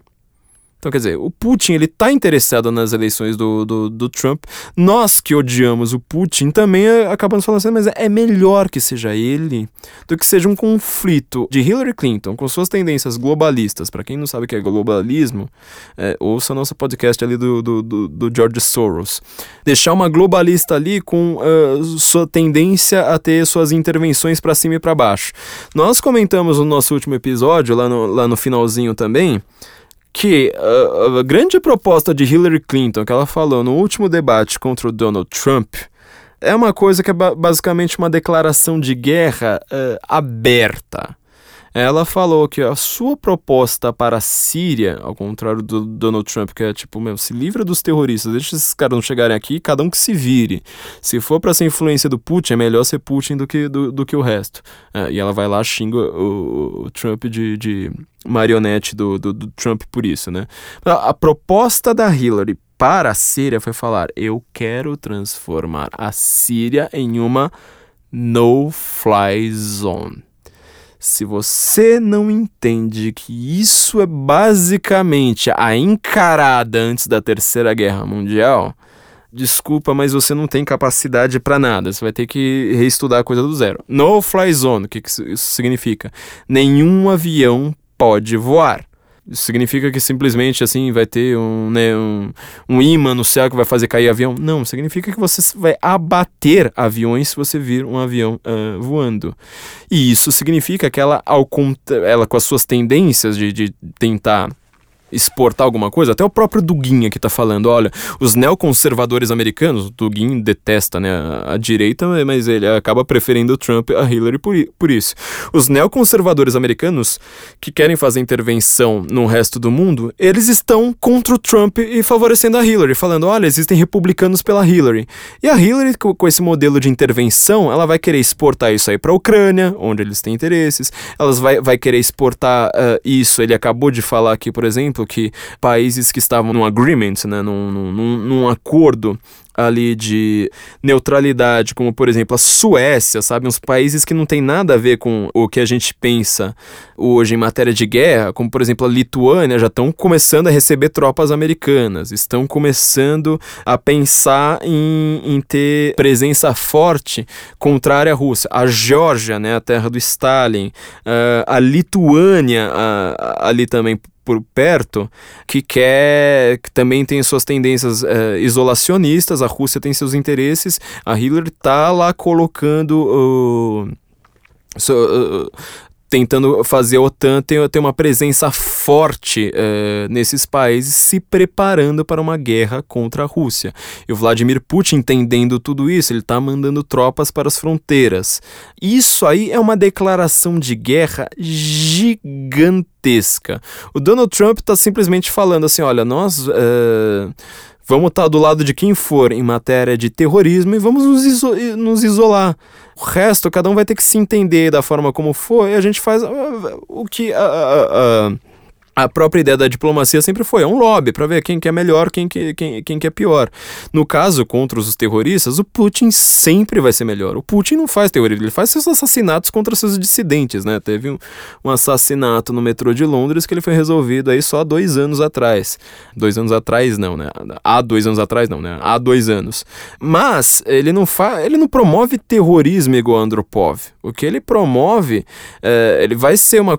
Então, quer dizer, o Putin ele tá interessado nas eleições do, do, do Trump. Nós que odiamos o Putin também é, acabamos falando assim, mas é melhor que seja ele do que seja um conflito de Hillary Clinton com suas tendências globalistas. Para quem não sabe o que é globalismo, é, ouça nosso podcast ali do, do, do, do George Soros. Deixar uma globalista ali com uh, sua tendência a ter suas intervenções para cima e para baixo. Nós comentamos no nosso último episódio, lá no, lá no finalzinho também que a, a, grande proposta de Hillary Clinton que ela falou no último debate contra o Donald Trump é uma coisa que é ba basicamente uma declaração de guerra uh, aberta. Ela falou que a sua proposta para a Síria, ao contrário do Donald Trump, que é tipo, meu, se livra dos terroristas, deixa esses caras não chegarem aqui, cada um que se vire. Se for para ser influência do Putin, é melhor ser Putin do que, do, do que o resto. É, e ela vai lá, xinga o, o Trump de, de marionete do, do, do, Trump por isso, né? A, a proposta da Hillary para a Síria foi falar: eu quero transformar a Síria em uma no-fly zone. Se você não entende que isso é basicamente a encarada antes da Terceira Guerra Mundial, desculpa, mas você não tem capacidade para nada. Você vai ter que reestudar a coisa do zero. No fly zone, o que isso significa? Nenhum avião pode voar. Significa que simplesmente assim vai ter um, né, um, um imã no céu que vai fazer cair avião? Não, significa que você vai abater aviões se você vir um avião uh, voando. E isso significa que ela, ao, ela com as suas tendências de, de tentar exportar alguma coisa, até o próprio Dugin aqui tá falando, olha, os neoconservadores americanos, o Dugin detesta né, a, a, direita, mas ele acaba preferindo o Trump a Hillary por, por isso. Os neoconservadores americanos que querem fazer intervenção no resto do mundo, eles estão contra o Trump e favorecendo a Hillary, falando, olha, existem republicanos pela Hillary. E a Hillary, com, com esse modelo de intervenção, ela vai querer exportar isso aí para a Ucrânia, onde eles têm interesses, elas vai, vai querer exportar uh, isso, ele acabou de falar aqui, por exemplo, exemplo, que países que estavam num agreement, né, num, num, num acordo ali de neutralidade, como por exemplo a Suécia, sabe? Uns países que não tem nada a ver com o que a gente pensa hoje em matéria de guerra, como por exemplo a Lituânia, já estão começando a receber tropas americanas, estão começando a pensar em, em ter presença forte contrária à Rússia. A Geórgia, né, a terra do Stalin, uh, a Lituânia uh, ali também por perto que quer que também tem suas tendências é, isolacionistas, a Rússia tem seus interesses, a Hillary tá lá colocando uh, so, uh, tentando fazer a OTAN ter, uma presença forte uh, nesses países, se preparando para uma guerra contra a Rússia. E o Vladimir Putin, entendendo tudo isso, ele está mandando tropas para as fronteiras. Isso aí é uma declaração de guerra gigantesca. O Donald Trump está simplesmente falando assim: olha, nós. Uh, vamos estar tá do lado de quem for em matéria de terrorismo e vamos nos, iso nos isolar. O resto, cada um vai ter que se entender da forma como for e a gente faz uh, o que. Uh, uh, a própria ideia da diplomacia sempre foi é um lobby para ver quem que é melhor, quem que, quem, quem que é pior. No caso, contra os terroristas, o Putin sempre vai ser melhor. O Putin não faz terrorismo, ele faz seus assassinatos contra seus dissidentes, né? Teve um, um assassinato no metrô de Londres que ele foi resolvido aí só dois anos atrás. Dois anos atrás não, né? Há dois anos atrás não, né? Há dois anos. Mas ele não faz, ele não promove terrorismo igual Andropov. O que ele promove, é, ele vai ser uma...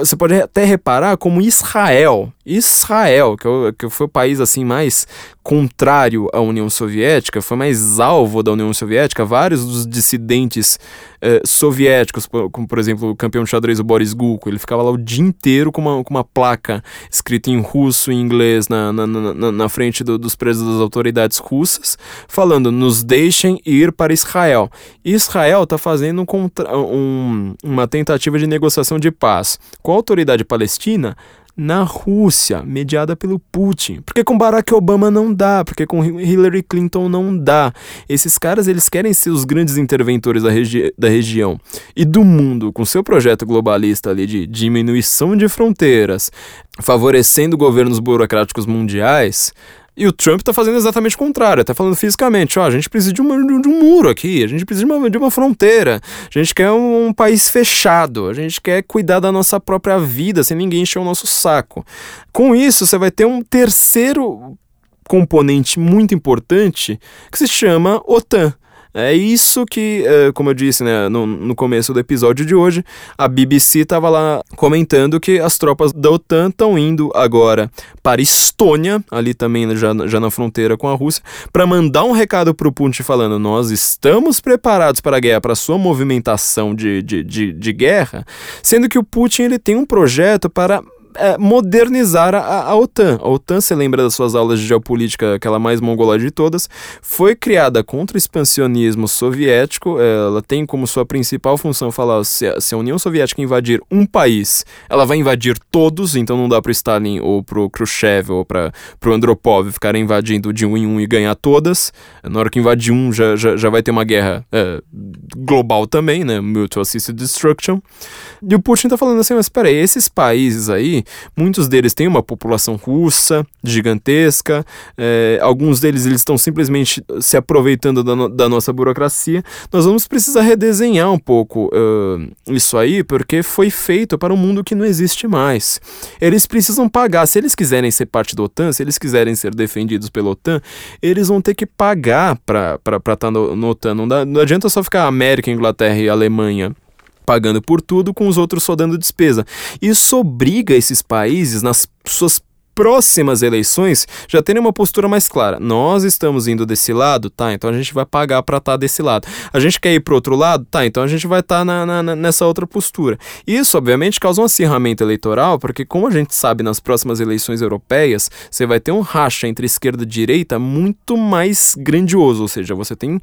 Você pode até reparar como Israel. Israel, que, é que foi o país assim mais contrário à União Soviética, foi mais alvo da União Soviética. Vários dos dissidentes eh, soviéticos, como por exemplo o campeão de xadrez o Boris Gulko, ele ficava lá o dia inteiro com uma, com uma placa escrita em russo e inglês na, na, na, na frente do, dos presos das autoridades russas, falando: nos deixem ir para Israel. Israel está fazendo um, um, uma tentativa de negociação de paz com a autoridade palestina na Rússia, mediada pelo Putin. Porque com Barack Obama não dá, porque com Hillary Clinton não dá. Esses caras, eles querem ser os grandes interventores da, regi da região e do mundo, com seu projeto globalista ali de diminuição de fronteiras, favorecendo governos burocráticos mundiais. E o Trump está fazendo exatamente o contrário, está falando fisicamente, ó, a gente precisa de, uma, de, um muro aqui, a gente precisa de uma, de uma fronteira, a gente quer um, um, país fechado, a gente quer cuidar da nossa própria vida sem ninguém encher o nosso saco. Com isso, você vai ter um terceiro componente muito importante que se chama OTAN. É isso que, é, como eu disse né, no, no começo do episódio de hoje, a BBC estava lá comentando que as tropas da OTAN estão indo agora para Estônia, ali também já, já na fronteira com a Rússia, para mandar um recado para o Putin falando: nós estamos preparados para a guerra, para a sua movimentação de, de, de, de guerra, sendo que o Putin ele tem um projeto para é, modernizar a, a, OTAN. A OTAN, você lembra das suas aulas de geopolítica, aquela mais mongolada de todas, foi criada contra o expansionismo soviético. É, ela tem como sua principal função falar se a, se a União Soviética invadir um país, ela vai invadir todos, então não dá para Stalin ou para o Khrushchev ou para o Andropov ficarem invadindo de um em um e ganhar todas. Na hora que invadir um, já, já, já vai ter uma guerra é, global também, né? Mutual Assisted Destruction. E o Putin tá falando assim, mas peraí, esses países aí, muitos deles têm uma população russa gigantesca, é, alguns deles eles estão simplesmente se aproveitando da, no, da, nossa burocracia. Nós vamos precisar redesenhar um pouco uh, isso aí, porque foi feito para um mundo que não existe mais. Eles precisam pagar, se eles quiserem ser parte da OTAN, se eles quiserem ser defendidos pela OTAN, eles vão ter que pagar para estar tá no, no OTAN. Não, dá, não adianta só ficar América, Inglaterra e Alemanha pagando por tudo, com os outros só dando despesa. Isso obriga esses países, nas suas próximas eleições já terem uma postura mais clara. Nós estamos indo desse lado, tá? Então a gente vai pagar para estar tá desse lado. A gente quer ir para outro lado, tá? Então a gente vai estar tá na, na, nessa outra postura. Isso, obviamente, causa um acirramento eleitoral, porque, como a gente sabe, nas próximas eleições europeias, você vai ter um racha entre esquerda e direita muito mais grandioso, ou seja, você tem uh,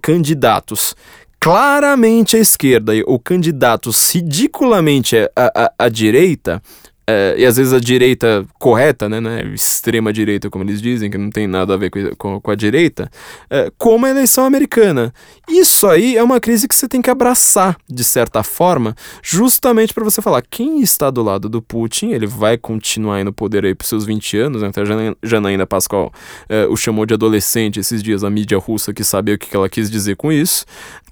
candidatos claramente à esquerda ou candidatos ridiculamente à, à, à direita, é, e às vezes a direita correta, né, né, extrema direita, como eles dizem, que não tem nada a ver com, com, com a direita, é, como a eleição americana. Isso aí é uma crise que você tem que abraçar, de certa forma, justamente para você falar quem está do lado do Putin, ele vai continuar no poder aí para seus 20 anos, né, até a Janaína Pascoal é, o chamou de adolescente esses dias, a mídia russa que sabia o que ela quis dizer com isso,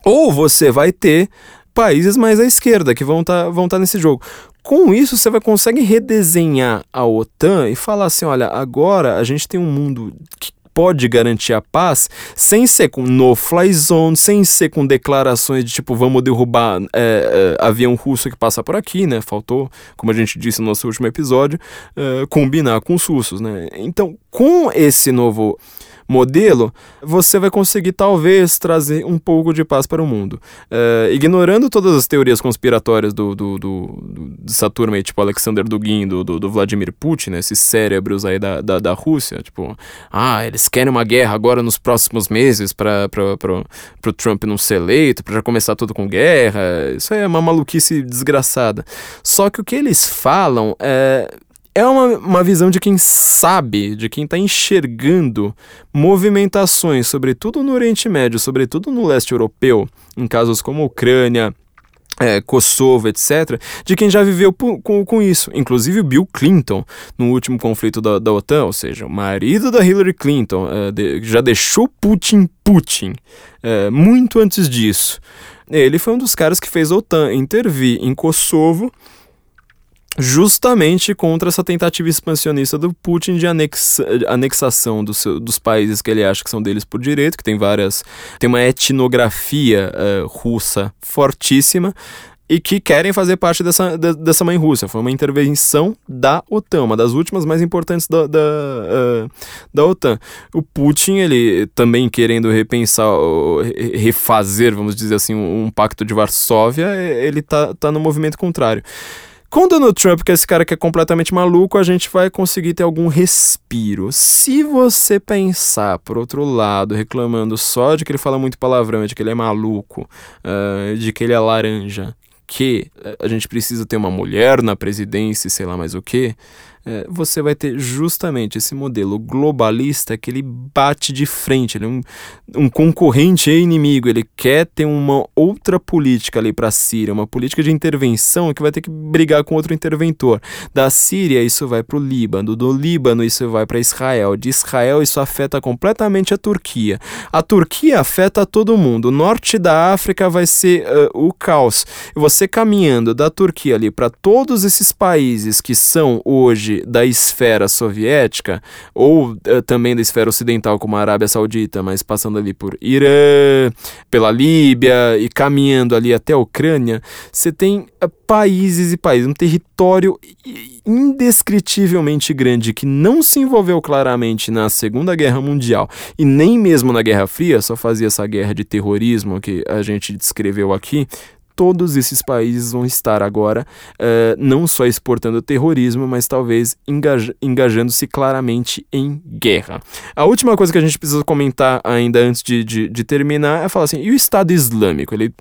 ou você vai ter países mais à esquerda que vão estar tá, vão tá nesse jogo. Com isso, você vai conseguir redesenhar a OTAN e falar assim: olha, agora a gente tem um mundo que pode garantir a paz sem ser com no-fly zone, sem ser com declarações de tipo, vamos derrubar é, é, avião russo que passa por aqui, né? Faltou, como a gente disse no nosso último episódio, é, combinar com os russos, né? Então, com esse novo modelo, você vai conseguir talvez trazer um pouco de paz para o mundo. É, ignorando todas as teorias conspiratórias do, do, do, do dessa turma aí, tipo Alexander Dugin, do, do, do, Vladimir Putin, né, esses cérebros aí da, da, da Rússia, tipo, ah, eles querem uma guerra agora nos próximos meses para o Trump não ser eleito, para já começar tudo com guerra, isso aí é uma maluquice desgraçada. Só que o que eles falam é é uma, uma visão de quem sabe, de quem está enxergando movimentações, sobretudo no Oriente Médio, sobretudo no leste europeu, em casos como Ucrânia, é, Kosovo, etc., de quem já viveu com, com isso. Inclusive Bill Clinton, no último conflito da, da OTAN, ou seja, o marido da Hillary Clinton, é, de, já deixou Putin Putin é, muito antes disso. Ele foi um dos caras que fez a OTAN intervir em Kosovo justamente contra essa tentativa expansionista do Putin de anexa, anexação do seu, dos países que ele acha que são deles por direito, que tem várias. tem uma etnografia uh, russa fortíssima e que querem fazer parte dessa, dessa mãe Rússia. Foi uma intervenção da OTAN, uma das últimas mais importantes da, da, uh, da OTAN. O Putin, ele também querendo repensar, refazer, vamos dizer assim, um, um pacto de Varsóvia, ele tá, tá no movimento contrário. Com Donald Trump, que é esse cara que é completamente maluco, a gente vai conseguir ter algum respiro. Se você pensar, por outro lado, reclamando só de que ele fala muito palavrão, de que ele é maluco, uh, de que ele é laranja, que a gente precisa ter uma mulher na presidência, sei lá mais o que, é, você vai ter justamente esse modelo globalista que ele bate de frente, ele é um, um concorrente e inimigo, ele quer ter uma outra política ali para a Síria, uma política de intervenção que vai ter que brigar com outro interventor. Da Síria isso vai para o Líbano, do Líbano isso vai para Israel, de Israel isso afeta completamente a Turquia. A Turquia afeta todo mundo, o norte da África vai ser uh, o caos. Você caminhando da Turquia ali para todos esses países que são hoje da esfera soviética, ou uh, também da esfera ocidental, como a Arábia Saudita, mas passando ali por Irã, pela Líbia e caminhando ali até a Ucrânia, você tem uh, países e países, um território indescritivelmente grande que não se envolveu claramente na Segunda Guerra Mundial e nem mesmo na Guerra Fria, só fazia essa guerra de terrorismo que a gente descreveu aqui, todos esses países vão estar agora uh, não só exportando terrorismo, mas talvez engaja engajando-se claramente em guerra. A última coisa que a gente precisa comentar ainda antes de, de, de terminar é falar assim: e o Estado Islâmico? Ele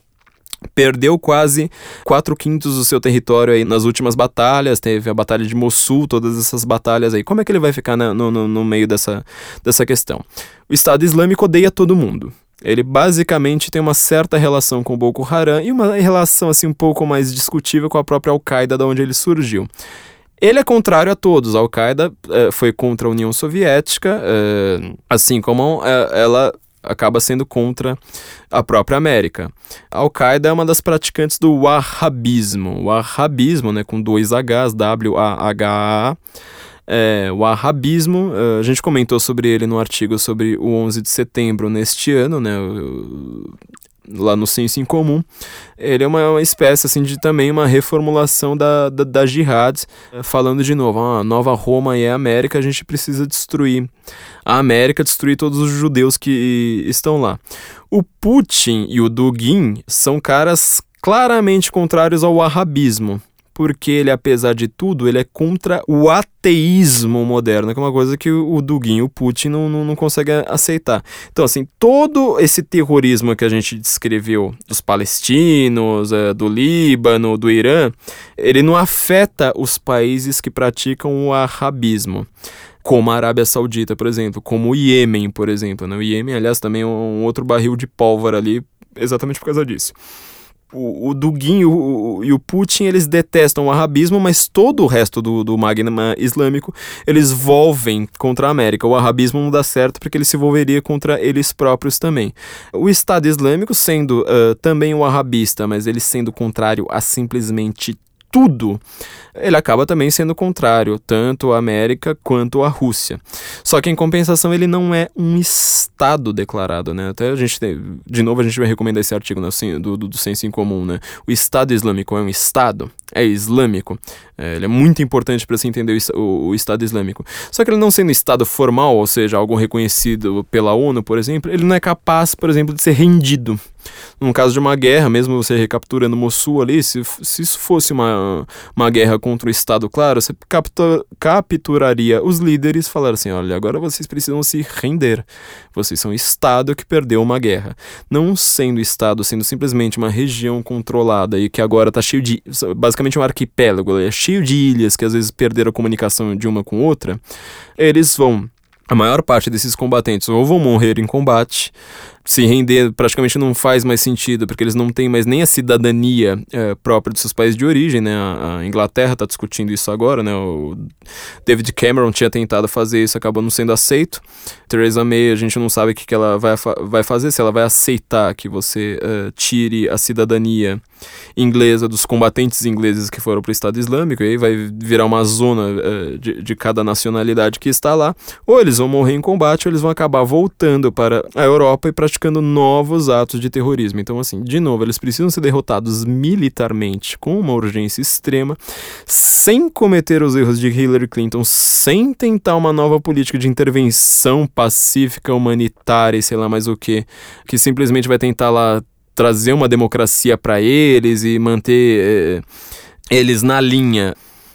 perdeu quase 4 quintos do seu território aí nas últimas batalhas, teve a batalha de Mossul, todas essas batalhas aí. Como é que ele vai ficar no, no, no meio dessa, dessa questão? O Estado Islâmico odeia todo mundo. Ele basicamente tem uma certa relação com Boko Haram e uma relação assim um pouco mais discutível com a própria Al-Qaeda, da onde ele surgiu. Ele é contrário a todos. A Al-Qaeda eh, foi contra a União Soviética, eh, assim como eh, ela acaba sendo contra a própria América. A Al-Qaeda é uma das praticantes do Wahhabismo. O Wahhabismo, né, com dois Hs, W-A-H-A, é, o Wahhabismo, eh, a gente comentou sobre ele no artigo sobre o 11 de setembro neste ano, né, lá no Senso em Comum. Ele é uma, uma, espécie assim de também uma reformulação da, da, da jihad, eh, falando de novo, a ah, nova Roma e a América, a gente precisa destruir a América, destruir todos os judeus que estão lá. O Putin e o Dugin são caras claramente contrários ao wahhabismo porque ele, apesar de tudo, ele é contra o ateísmo moderno, que é uma coisa que o Dugin, o Putin, não, não, não consegue aceitar. Então, assim, todo esse terrorismo que a gente descreveu dos palestinos, é, do Líbano, do Irã, ele não afeta os países que praticam o arabismo como a Arábia Saudita, por exemplo, como o Iêmen, por exemplo. Né? O Iêmen, aliás, também é um outro barril de pólvora ali, exatamente por causa disso o, o Dugin e o, e o Putin eles detestam o arabismo, mas todo o resto do, do magma islâmico eles volvem contra a América. O arabismo não dá certo porque ele se volveria contra eles próprios também. O Estado Islâmico, sendo uh, também o arabista, mas ele sendo contrário a simplesmente tudo, ele acaba também sendo contrário, tanto à América quanto à Rússia. Só que em compensação ele não é um Estado declarado, né? Até a gente tem, de novo a gente vai recomendar esse artigo né, do, do, do senso em comum, né? O Estado Islâmico é um Estado? É islâmico. É, ele é muito importante para se entender o, o, o, Estado Islâmico. Só que ele não sendo Estado formal, ou seja, algo reconhecido pela ONU, por exemplo, ele não é capaz, por exemplo, de ser rendido. No caso de uma guerra, mesmo você recapturando Mossul ali, se, se isso fosse uma, uma guerra contra o Estado, claro, você captura, capturaria os líderes falaria assim: olha, agora vocês precisam se render. Vocês são Estado que perdeu uma guerra. Não sendo Estado, sendo simplesmente uma região controlada e que agora está cheio de. basicamente um arquipélago, é cheio de ilhas que às vezes perderam a comunicação de uma com outra, eles vão a maior parte desses combatentes ou vão morrer em combate, se render praticamente não faz mais sentido, porque eles não têm mais nem a cidadania é, própria de seus países de origem, né? A, a Inglaterra está discutindo isso agora, né? O David Cameron tinha tentado fazer isso, acabou não sendo aceito. Theresa May, a gente não sabe o que, que ela vai, vai fazer, se ela vai aceitar que você uh, tire a cidadania inglesa dos combatentes ingleses que foram para o Estado Islâmico, e aí vai virar uma zona uh, de, de cada nacionalidade que está lá, ou eles vão morrer em combate, ou eles vão acabar voltando para a Europa e para praticando novos atos de terrorismo. Então, assim, de novo, eles precisam ser derrotados militarmente com uma urgência extrema, sem cometer os erros de Hillary Clinton, sem tentar uma nova política de intervenção pacífica, humanitária e sei lá mais o que, que simplesmente vai tentar lá trazer uma democracia para eles e manter eh, eles na linha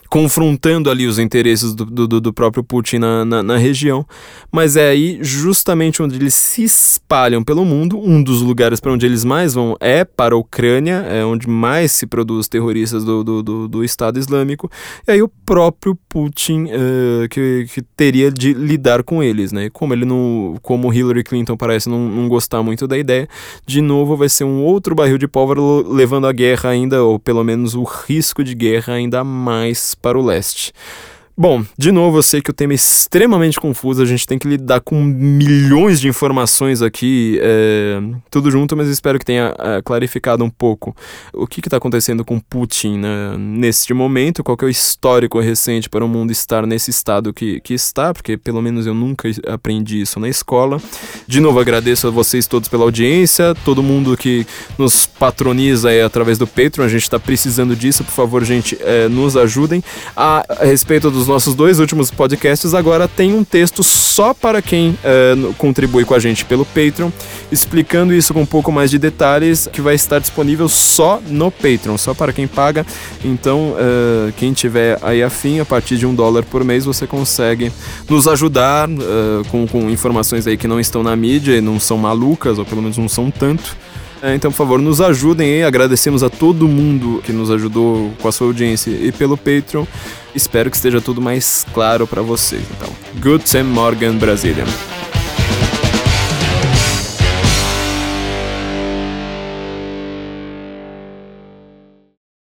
confrontando ali os interesses do, do, do próprio Putin na, na, na, região. Mas é aí justamente onde eles se espalham pelo mundo. Um dos lugares para onde eles mais vão é para a Ucrânia, é onde mais se produz terroristas do, do, do, do Estado Islâmico. E aí o próprio Putin uh, que, que teria de lidar com eles, né? Como ele não, como Hillary Clinton parece não, não gostar muito da ideia, de novo vai ser um outro barril de pólvora levando a guerra ainda, ou pelo menos o risco de guerra ainda mais para o leste. Bom, de novo, eu sei que o tema é extremamente confuso, a gente tem que lidar com milhões de informações aqui, é, tudo junto, mas espero que tenha é, clarificado um pouco o que está acontecendo com Putin né, neste momento, qual é o histórico recente para o mundo estar nesse estado que, que está, porque pelo menos eu nunca aprendi isso na escola. De novo, agradeço a vocês todos pela audiência, todo mundo que nos patroniza através do Patreon, a gente está precisando disso, por favor, gente, é, nos ajudem. A, a respeito dos nossos dois últimos podcasts, agora tem um texto só para quem uh, contribui com a gente pelo Patreon, explicando isso com um pouco mais de detalhes, que vai estar disponível só no Patreon, só para quem paga. Então, uh, quem tiver aí afim, a partir de um dólar por mês, você consegue nos ajudar uh, com, com informações aí que não estão na mídia e não são malucas, ou pelo menos não são tanto. É, então, por favor, nos ajudem. Agradecemos a todo mundo que nos ajudou com a sua audiência e pelo Patreon. Espero que esteja tudo mais claro para vocês. Então, Good Sam Morgan, Brasília.